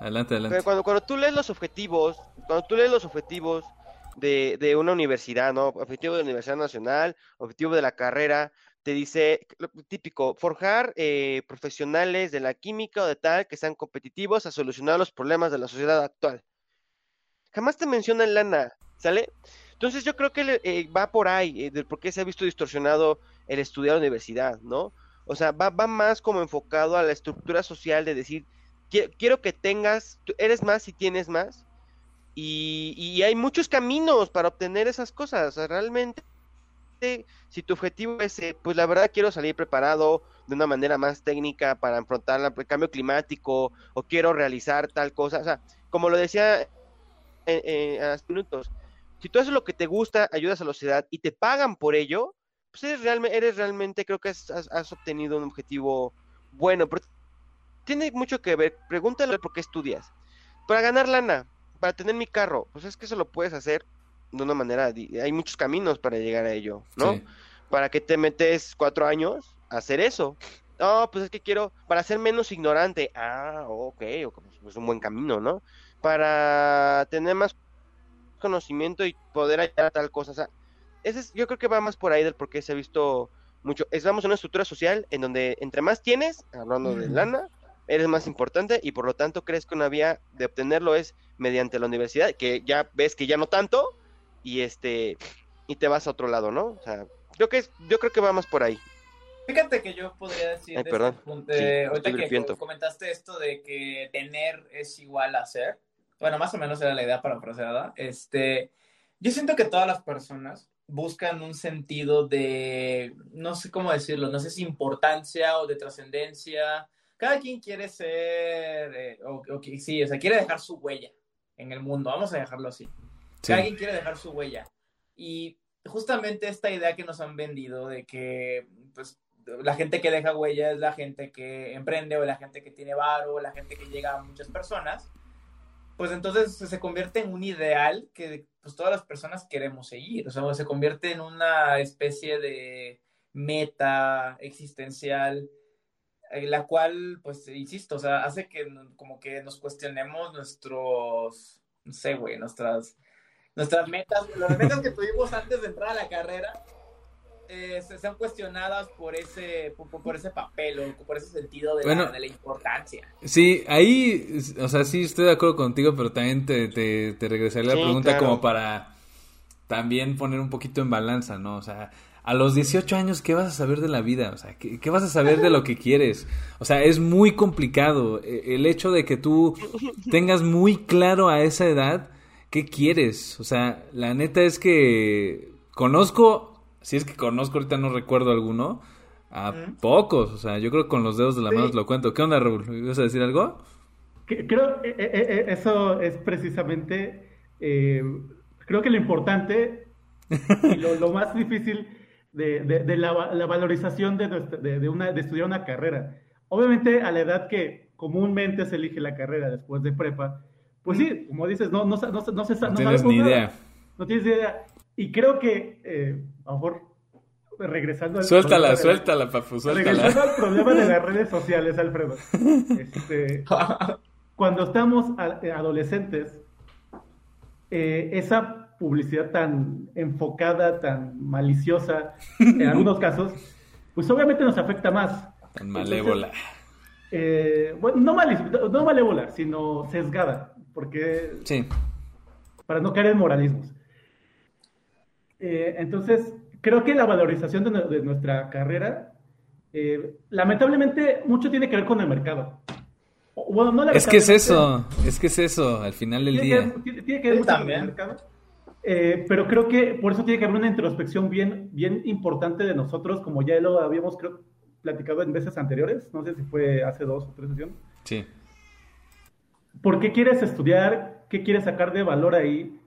Adelante, adelante. cuando, cuando tú lees los objetivos, cuando tú lees los objetivos de, de una universidad, ¿no? Objetivo de la Universidad Nacional, objetivo de la carrera, te dice, típico, forjar eh, profesionales de la química o de tal que sean competitivos a solucionar los problemas de la sociedad actual. Jamás te mencionan lana, ¿sale? Entonces yo creo que eh, va por ahí, eh, del por qué se ha visto distorsionado el estudiar la universidad, ¿no? O sea, va, más como enfocado a la estructura social de decir, quiero que tengas, eres más si tienes más. Y, hay muchos caminos para obtener esas cosas. realmente, si tu objetivo es, eh, pues la verdad quiero salir preparado de una manera más técnica para enfrentar el cambio climático o quiero realizar tal cosa. O sea, como lo decía hace minutos, si tú haces lo que te gusta, ayudas a la sociedad y te pagan por ello, pues eres, realmente, eres realmente, creo que has, has obtenido un objetivo bueno. Pero tiene mucho que ver. Pregúntale por qué estudias. Para ganar lana, para tener mi carro. Pues es que eso lo puedes hacer de una manera. Hay muchos caminos para llegar a ello, ¿no? Para que te metes cuatro años a hacer eso. No, pues es que quiero, para ser menos ignorante. Ah, ok, es un buen camino, ¿no? Para tener más conocimiento y poder hallar a tal cosa. O sea, ese es, yo creo que va más por ahí del por qué se ha visto mucho. Estamos en una estructura social en donde entre más tienes, hablando de lana, eres más importante y por lo tanto crees que una vía de obtenerlo es mediante la universidad, que ya ves que ya no tanto y este y te vas a otro lado, ¿no? O sea, creo que es, yo creo que vamos por ahí. Fíjate que yo podría decir Ay, perdón. Este ahorita que comentaste esto de que tener es igual a ser. Bueno, más o menos era la idea para parafraseada. Este, yo siento que todas las personas buscan un sentido de, no sé cómo decirlo, no sé si importancia o de trascendencia cada quien quiere ser, eh, o, sí, o sea, quiere dejar su huella en el mundo, vamos a dejarlo así. Cada quien quiere dejar su huella. Y justamente esta idea que nos han vendido de que, pues, la gente que deja huella es la gente que emprende o la gente que tiene varo, la gente que llega a muchas personas, pues entonces se convierte en un ideal que pues todas las personas queremos seguir, o sea, se convierte en una especie de meta existencial eh, la cual, pues, insisto, o sea, hace que como que nos cuestionemos nuestros, no sé, güey, nuestras, nuestras metas, las metas que tuvimos antes de entrar a la carrera, eh, se sean cuestionadas por ese, por, ese papel o por ese sentido de, la, de, la, importancia. Sí, ahí, o sea, sí estoy de acuerdo contigo, pero también te, te, te la pregunta como para también poner un poquito en balanza, ¿no? O sea, a los 18 años, ¿qué vas a saber de la vida? O sea, ¿qué, vas a saber de lo que quieres? O sea, es muy complicado e, el hecho de que tú tengas muy claro a esa edad qué quieres. O sea, la neta es que conozco, si es que conozco, ahorita no recuerdo alguno, a pocos. O sea, yo creo que con los dedos de la mano lo cuento. ¿Qué onda, Raúl? ¿Ibas a decir algo? Creo, que eh, eh, eh, eso es precisamente, creo que lo importante y lo más difícil de, de, la, valorización de, de, una, de estudiar una carrera. Obviamente a la edad que comúnmente se elige la carrera después de prepa, pues sí, como dices, no, no, no, no, no, no tienes ni idea. No tienes idea. Y creo que, eh, a lo mejor, regresando al Suéltala, suéltala, papu, suéltala. Regresando al problema de las [laughs] redes sociales, Alfredo. Este, [laughs] cuando estamos adolescentes, eh, esa publicidad tan enfocada, tan maliciosa, en algunos [laughs] casos, pues obviamente nos afecta más. Tan malévola. Eh, bueno, no, no malévola, sino sesgada, porque... Sí. Para no caer en moralismos. Eh, entonces, creo que la valorización de, nuestra carrera, eh, lamentablemente, mucho tiene que ver con el mercado. Bueno, no es que es eso, es que es eso, al final del día. tiene que ver mucho con el mercado Eh, pero creo que por eso tiene que haber una introspección bien, bien importante de nosotros, como ya lo habíamos creo, platicado en veces anteriores, no sé si fue hace dos o tres sesiones. Sí. ¿Por qué quieres estudiar? ¿Qué quieres sacar de valor ahí?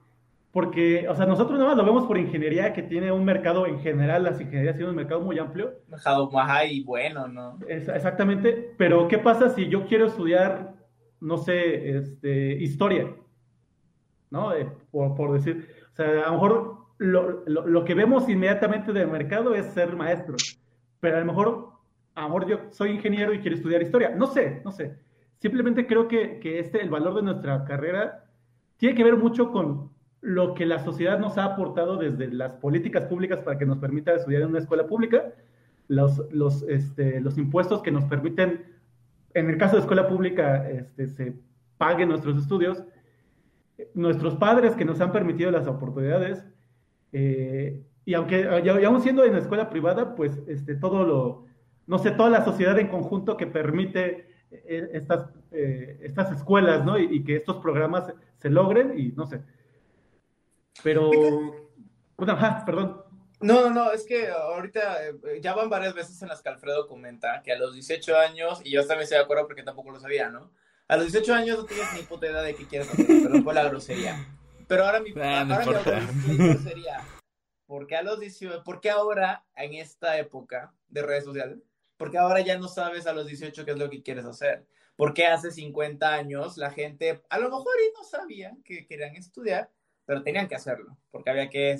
Porque, o sea, nosotros nada más lo vemos por ingeniería, que tiene un mercado en general, las ingenierías tienen un mercado muy amplio. Mercado más y bueno, ¿no? Es, exactamente, pero ¿qué pasa si yo quiero estudiar, no sé, este, historia? ¿No? Eh, por, por, decir, o sea, a lo mejor lo, lo, lo, que vemos inmediatamente del mercado es ser maestro, pero a lo mejor, a lo mejor yo soy ingeniero y quiero estudiar historia. No sé, no sé. Simplemente creo que, que este, el valor de nuestra carrera tiene que ver mucho con lo que la sociedad nos ha aportado desde las políticas públicas para que nos permita estudiar en una escuela pública, los, los, este, los impuestos que nos permiten, en el caso de escuela pública, este, se paguen nuestros estudios, nuestros padres que nos han permitido las oportunidades, eh, y aunque y aún siendo en escuela privada, pues este, todo lo, no sé, toda la sociedad en conjunto que permite estas, eh, estas escuelas, ¿no? Y, que estos programas se logren y no sé. Pero, bueno, ajá, perdón. No, no, no, es que ahorita eh, ya van varias veces en las que Alfredo comenta que a los 18 años, y yo también estoy de acuerdo porque tampoco lo sabía, ¿no? A los 18 años no tienes ni puta idea de qué quieres hacer, pero fue la grosería. Pero ahora mi, Ah, no ahora mi importa. abuelo sería, ¿por qué a los 18, por qué ahora, en esta época de redes sociales, por qué ahora ya no sabes a los 18 qué es lo que quieres hacer? ¿Por qué hace 50 años la gente, a lo mejor y no sabían que querían estudiar, pero tenían que hacerlo, porque había que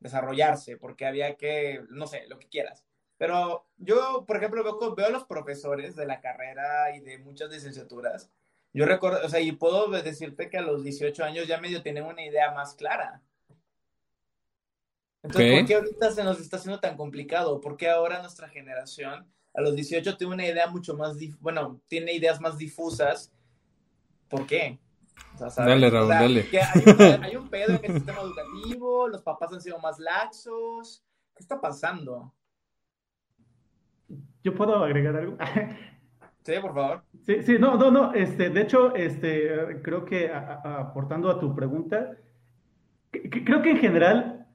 desarrollarse, porque había que, no sé, lo que quieras. Pero yo, por ejemplo, veo, veo a los profesores de la carrera y de muchas licenciaturas. Yo recuerdo, o sea, y puedo decirte que a los 18 años ya medio tienen una idea más clara. Entonces, Ok. ¿por qué ahorita se nos está haciendo tan complicado? ¿Por qué ahora nuestra generación a los 18 tiene una idea mucho más, bueno, tiene ideas más difusas? ¿Por qué? O sea, ¿sabes? Dale, Raúl, O sea, dale. que hay, un, hay un pedo en el [laughs] sistema educativo, los papás han sido más laxos. ¿Qué está pasando? ¿Yo puedo agregar algo? Sí, por favor. Sí, sí, no, no, no, este, de hecho, este, creo que a- a- aportando a tu pregunta, creo que en general,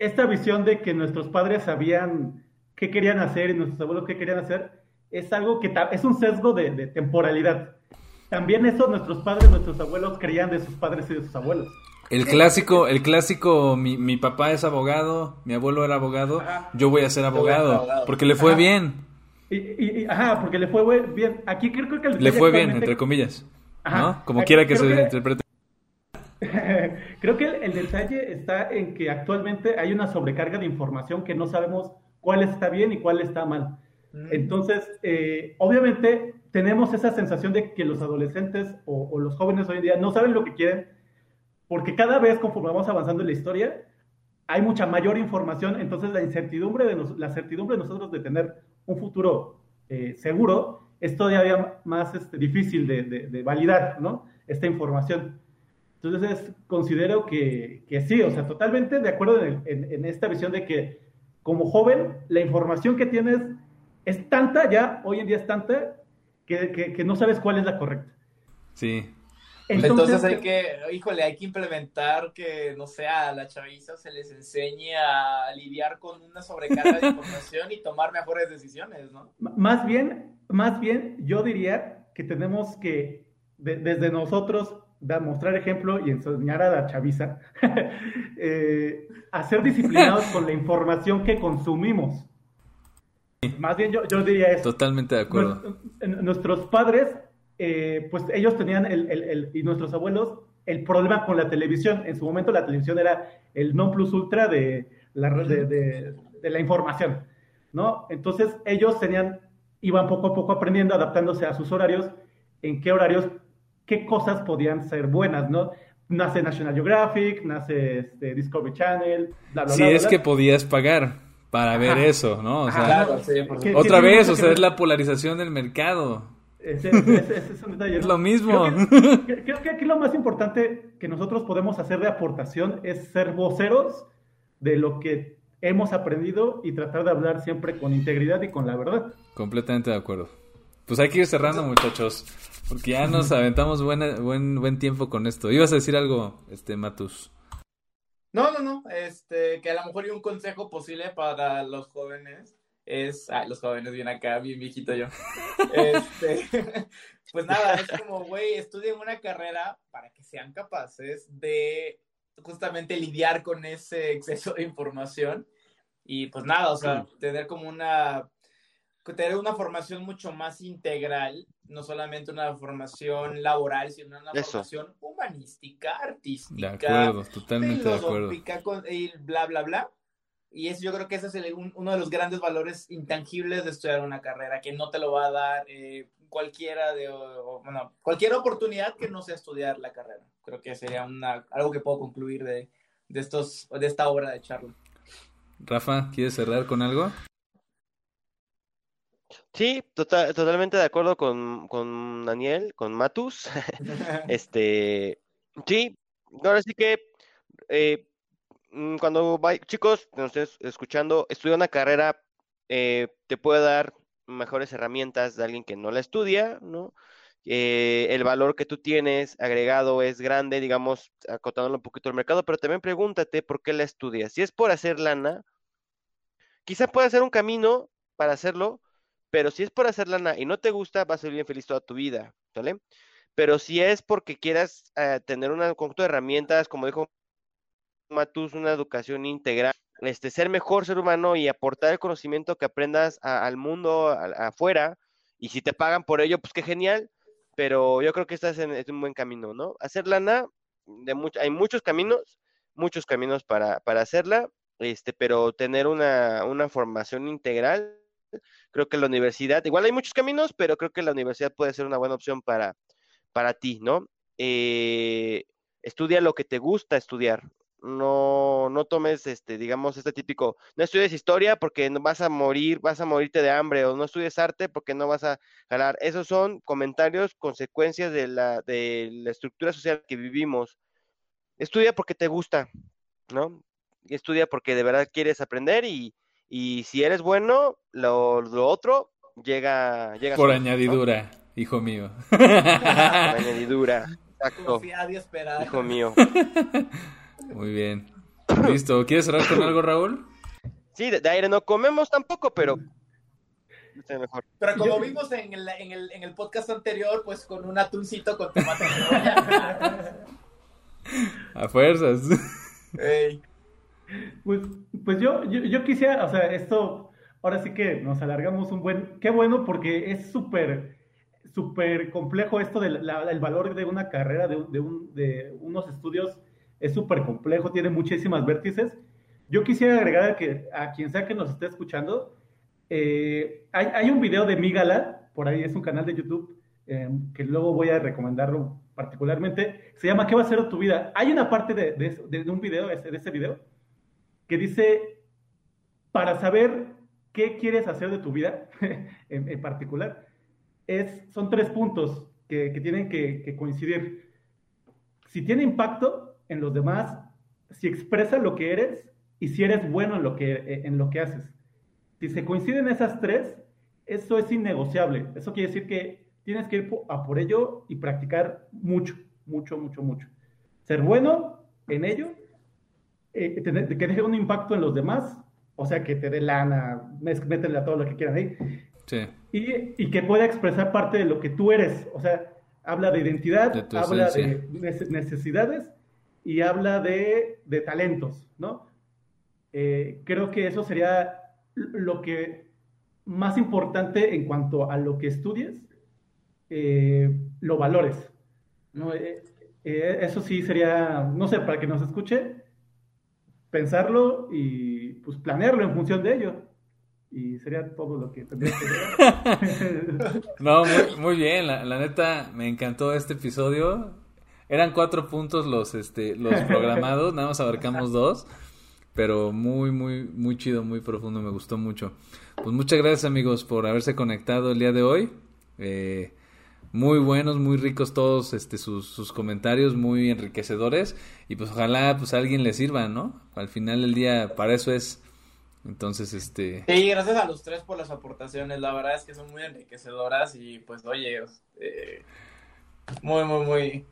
esta visión de que nuestros padres sabían qué querían hacer y nuestros abuelos qué querían hacer, es algo que es un sesgo de, de temporalidad. También eso nuestros padres, nuestros abuelos creían de sus padres y de sus abuelos. El clásico, el clásico, mi, mi papá es abogado, mi abuelo era abogado, Ajá. yo voy a ser abogado, abogado. porque le fue Ajá. bien, Y, y- y- ajá, porque le fue buen- bien. Aquí creo, que el le detalle fue bien, entre comillas, Ajá. ¿no? Como quiera que se que- interprete. [laughs] Creo que el, el detalle está en que actualmente hay una sobrecarga de información que no sabemos cuál está bien y cuál está mal. Mm. Entonces, eh, obviamente tenemos esa sensación de que los adolescentes o, o los jóvenes hoy en día no saben lo que quieren, porque cada vez conforme vamos avanzando en la historia, hay mucha mayor información, entonces la incertidumbre de nos- la certidumbre de nosotros de tener un futuro eh, seguro es todavía más este, difícil de, de- de validar, ¿no? Esta información. Entonces, considero que, que sí, o sea, totalmente de acuerdo en, en- en esta visión de que como joven, la información que tienes es tanta ya, hoy en día es tanta, que, que- que no sabes cuál es la correcta. Sí, Entonces, hay que, híjole, hay que implementar que, no sé, a la chaviza se les enseñe a lidiar con una sobrecarga de [laughs] información y tomar mejores decisiones, ¿no? Más bien, más bien, yo diría que tenemos que, de- desde nosotros, da- mostrar ejemplo y enseñar a la chaviza [laughs] eh, a ser disciplinados [laughs] con la información que consumimos. Más bien, yo, yo diría eso. totalmente de acuerdo. Nues- Nuestros padres, eh, pues ellos tenían, el, el- el- y nuestros abuelos, el problema con la televisión. En su momento la televisión era el non plus ultra de la, de, de- de la información, ¿no? Entonces ellos tenían, iban poco a poco aprendiendo, adaptándose a sus horarios, en qué horarios, qué cosas podían ser buenas, ¿no? Nace National Geographic, nace este, Discovery Channel, bla, bla, Si es bla, que podías pagar para ver eso, ¿no? O Ajá, sea, Claro, sí, que- otra que vez, o sea, ver. es la polarización del mercado. Ese, ese- ese es un detalle, Es ¿no? lo mismo. Creo que, [laughs] creo que aquí lo más importante que nosotros podemos hacer de aportación es ser voceros de lo que hemos aprendido y tratar de hablar siempre con integridad y con la verdad. Completamente de acuerdo. Pues hay que ir cerrando, muchachos, porque ya nos aventamos buena- buen buen tiempo con esto. Ibas a decir algo, este Matus. No, no, no, este, que a lo mejor hay un consejo posible para los jóvenes es, ay, los jóvenes vienen acá, bien viejito yo. [laughs] Este, [laughs] pues nada, es como, güey, estudien una carrera para que sean capaces de justamente lidiar con ese exceso de información y pues nada, o sea, tener como una tener una formación mucho más integral, no solamente una formación laboral, sino una formación humanística, artística, de acuerdo, totalmente de acuerdo. y bla, bla, bla. Y eso, yo creo que ese es uno de los grandes valores intangibles de estudiar una carrera, que no te lo va a dar eh, cualquiera de, bueno, cualquier oportunidad que no sea estudiar la carrera. Creo que sería una, algo que puedo concluir de, de, estos, de esta obra de charla. Rafa, ¿quieres cerrar con algo? Sí, tota-, totalmente de acuerdo con, con Daniel, con Matus. [laughs] [laughs] este, sí, ahora sí que eh, mm, cuando va, chicos, nos estés escuchando, estudia una carrera eh, te puede dar mejores herramientas de alguien que no la estudia, ¿no? Eh, el valor que tú tienes agregado es grande, digamos, acotándolo un poquito al mercado, pero también pregúntate por qué la estudias. Si es por hacer lana, quizá pueda ser un camino para hacerlo, pero si es por hacer lana y no te gusta, vas a bien feliz toda tu vida, ¿vale? Pero si es porque quieras eh, tener un conjunto de herramientas, como dijo Matus, una educación integral, este, ser mejor ser humano y aportar el conocimiento que aprendas al mundo afuera, y si te pagan por ello, pues qué genial, pero yo creo que estás en, un buen camino, ¿no? Hacer lana, de hay muchos caminos, muchos caminos para, para hacerla, este, pero tener una, una formación integral Creo que la universidad, igual hay muchos caminos, pero creo que la universidad puede ser una buena opción para, para ti, ¿no? Eh, estudia lo que te gusta estudiar. No, no tomes, este, digamos, este típico, no estudies historia porque no vas a morir, vas a morirte de hambre, o no estudies arte porque no vas a ganar. Esos son comentarios, consecuencias de la, de la estructura social que vivimos. Estudia porque te gusta, ¿no? Estudia porque de verdad quieres aprender y, y si eres bueno, lo, lo otro llega, llega por añadidura, hijo mío. [laughs] Por añadidura, exacto. Hijo mío. Muy bien. Listo. ¿Quieres cerrar con algo, Raúl? Sí, de, aire no comemos tampoco, pero Mejor. Pero como vimos en el, en, el, en el, podcast anterior, pues con un atuncito con tomate. [laughs] A fuerzas. Hey. Pues, pues yo, yo, quisiera, o sea, esto, ahora sí que nos alargamos un buen, qué bueno porque es súper, súper complejo esto del valor de una carrera, de, de, un, de unos estudios, es súper complejo, tiene muchísimas vértices. Yo quisiera agregar que a quien sea que nos esté escuchando, eh, hay, hay, un video de Migala, por ahí es un canal de YouTube, eh, que luego voy a recomendarlo particularmente, se llama ¿Qué va a ser tu vida? Hay una parte de, de, de un video, de ese video, que dice, para saber qué quieres hacer de tu vida [laughs] en, particular, es, son tres puntos que, tienen que, coincidir. Si tiene impacto en los demás, si expresa lo que eres y si eres bueno en lo que, en lo que haces. Si se coinciden esas tres, eso es innegociable. Eso quiere decir que tienes que ir a por ello y practicar mucho, mucho, mucho, mucho. Ser bueno en ello eh, que deje un impacto en los demás, o sea, que te dé lana, métele a todo lo que quieran ahí. Sí. Y, y, que pueda expresar parte de lo que tú eres, o sea, habla de identidad, habla de necesidades y habla de, de talentos, ¿no? Eh, creo que eso sería lo que más importante en cuanto a lo que estudies, eh, lo valores. ¿no? eso sí sería, no sé, para que nos escuche, pensarlo y pues planearlo en función de ello. Y sería todo lo que tendría que [laughs] No, muy, bien, la, neta me encantó este episodio. Eran cuatro puntos los, este, los [laughs] programados, nada más abarcamos dos. Pero muy, muy, muy chido, muy profundo, me gustó mucho. Pues muchas gracias amigos por haberse conectado el día de hoy. Eh, muy buenos, muy ricos todos este, sus, sus, comentarios, muy enriquecedores y pues ojalá pues a alguien le sirva, ¿no? Al final del día para eso es. Entonces, este... Sí, gracias a los tres por las aportaciones, la verdad es que son muy enriquecedoras y pues oye, eh, muy, muy, muy...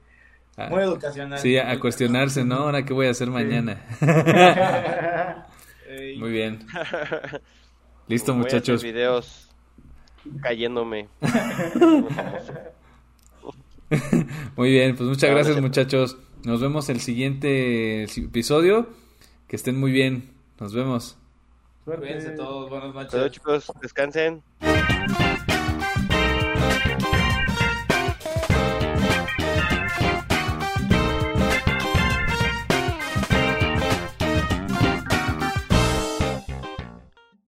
Muy educacional. Sí, a, cuestionarse, ¿no? Ahora qué voy a hacer mañana. [laughs] Muy bien. Listo, muchachos. videos cayéndome. [laughs] Muy bien, pues muchas gracias, muchachos. Nos vemos el siguiente episodio. Que estén muy bien. Nos vemos. Cuídense todos. Buenas noches. chicos. Descansen.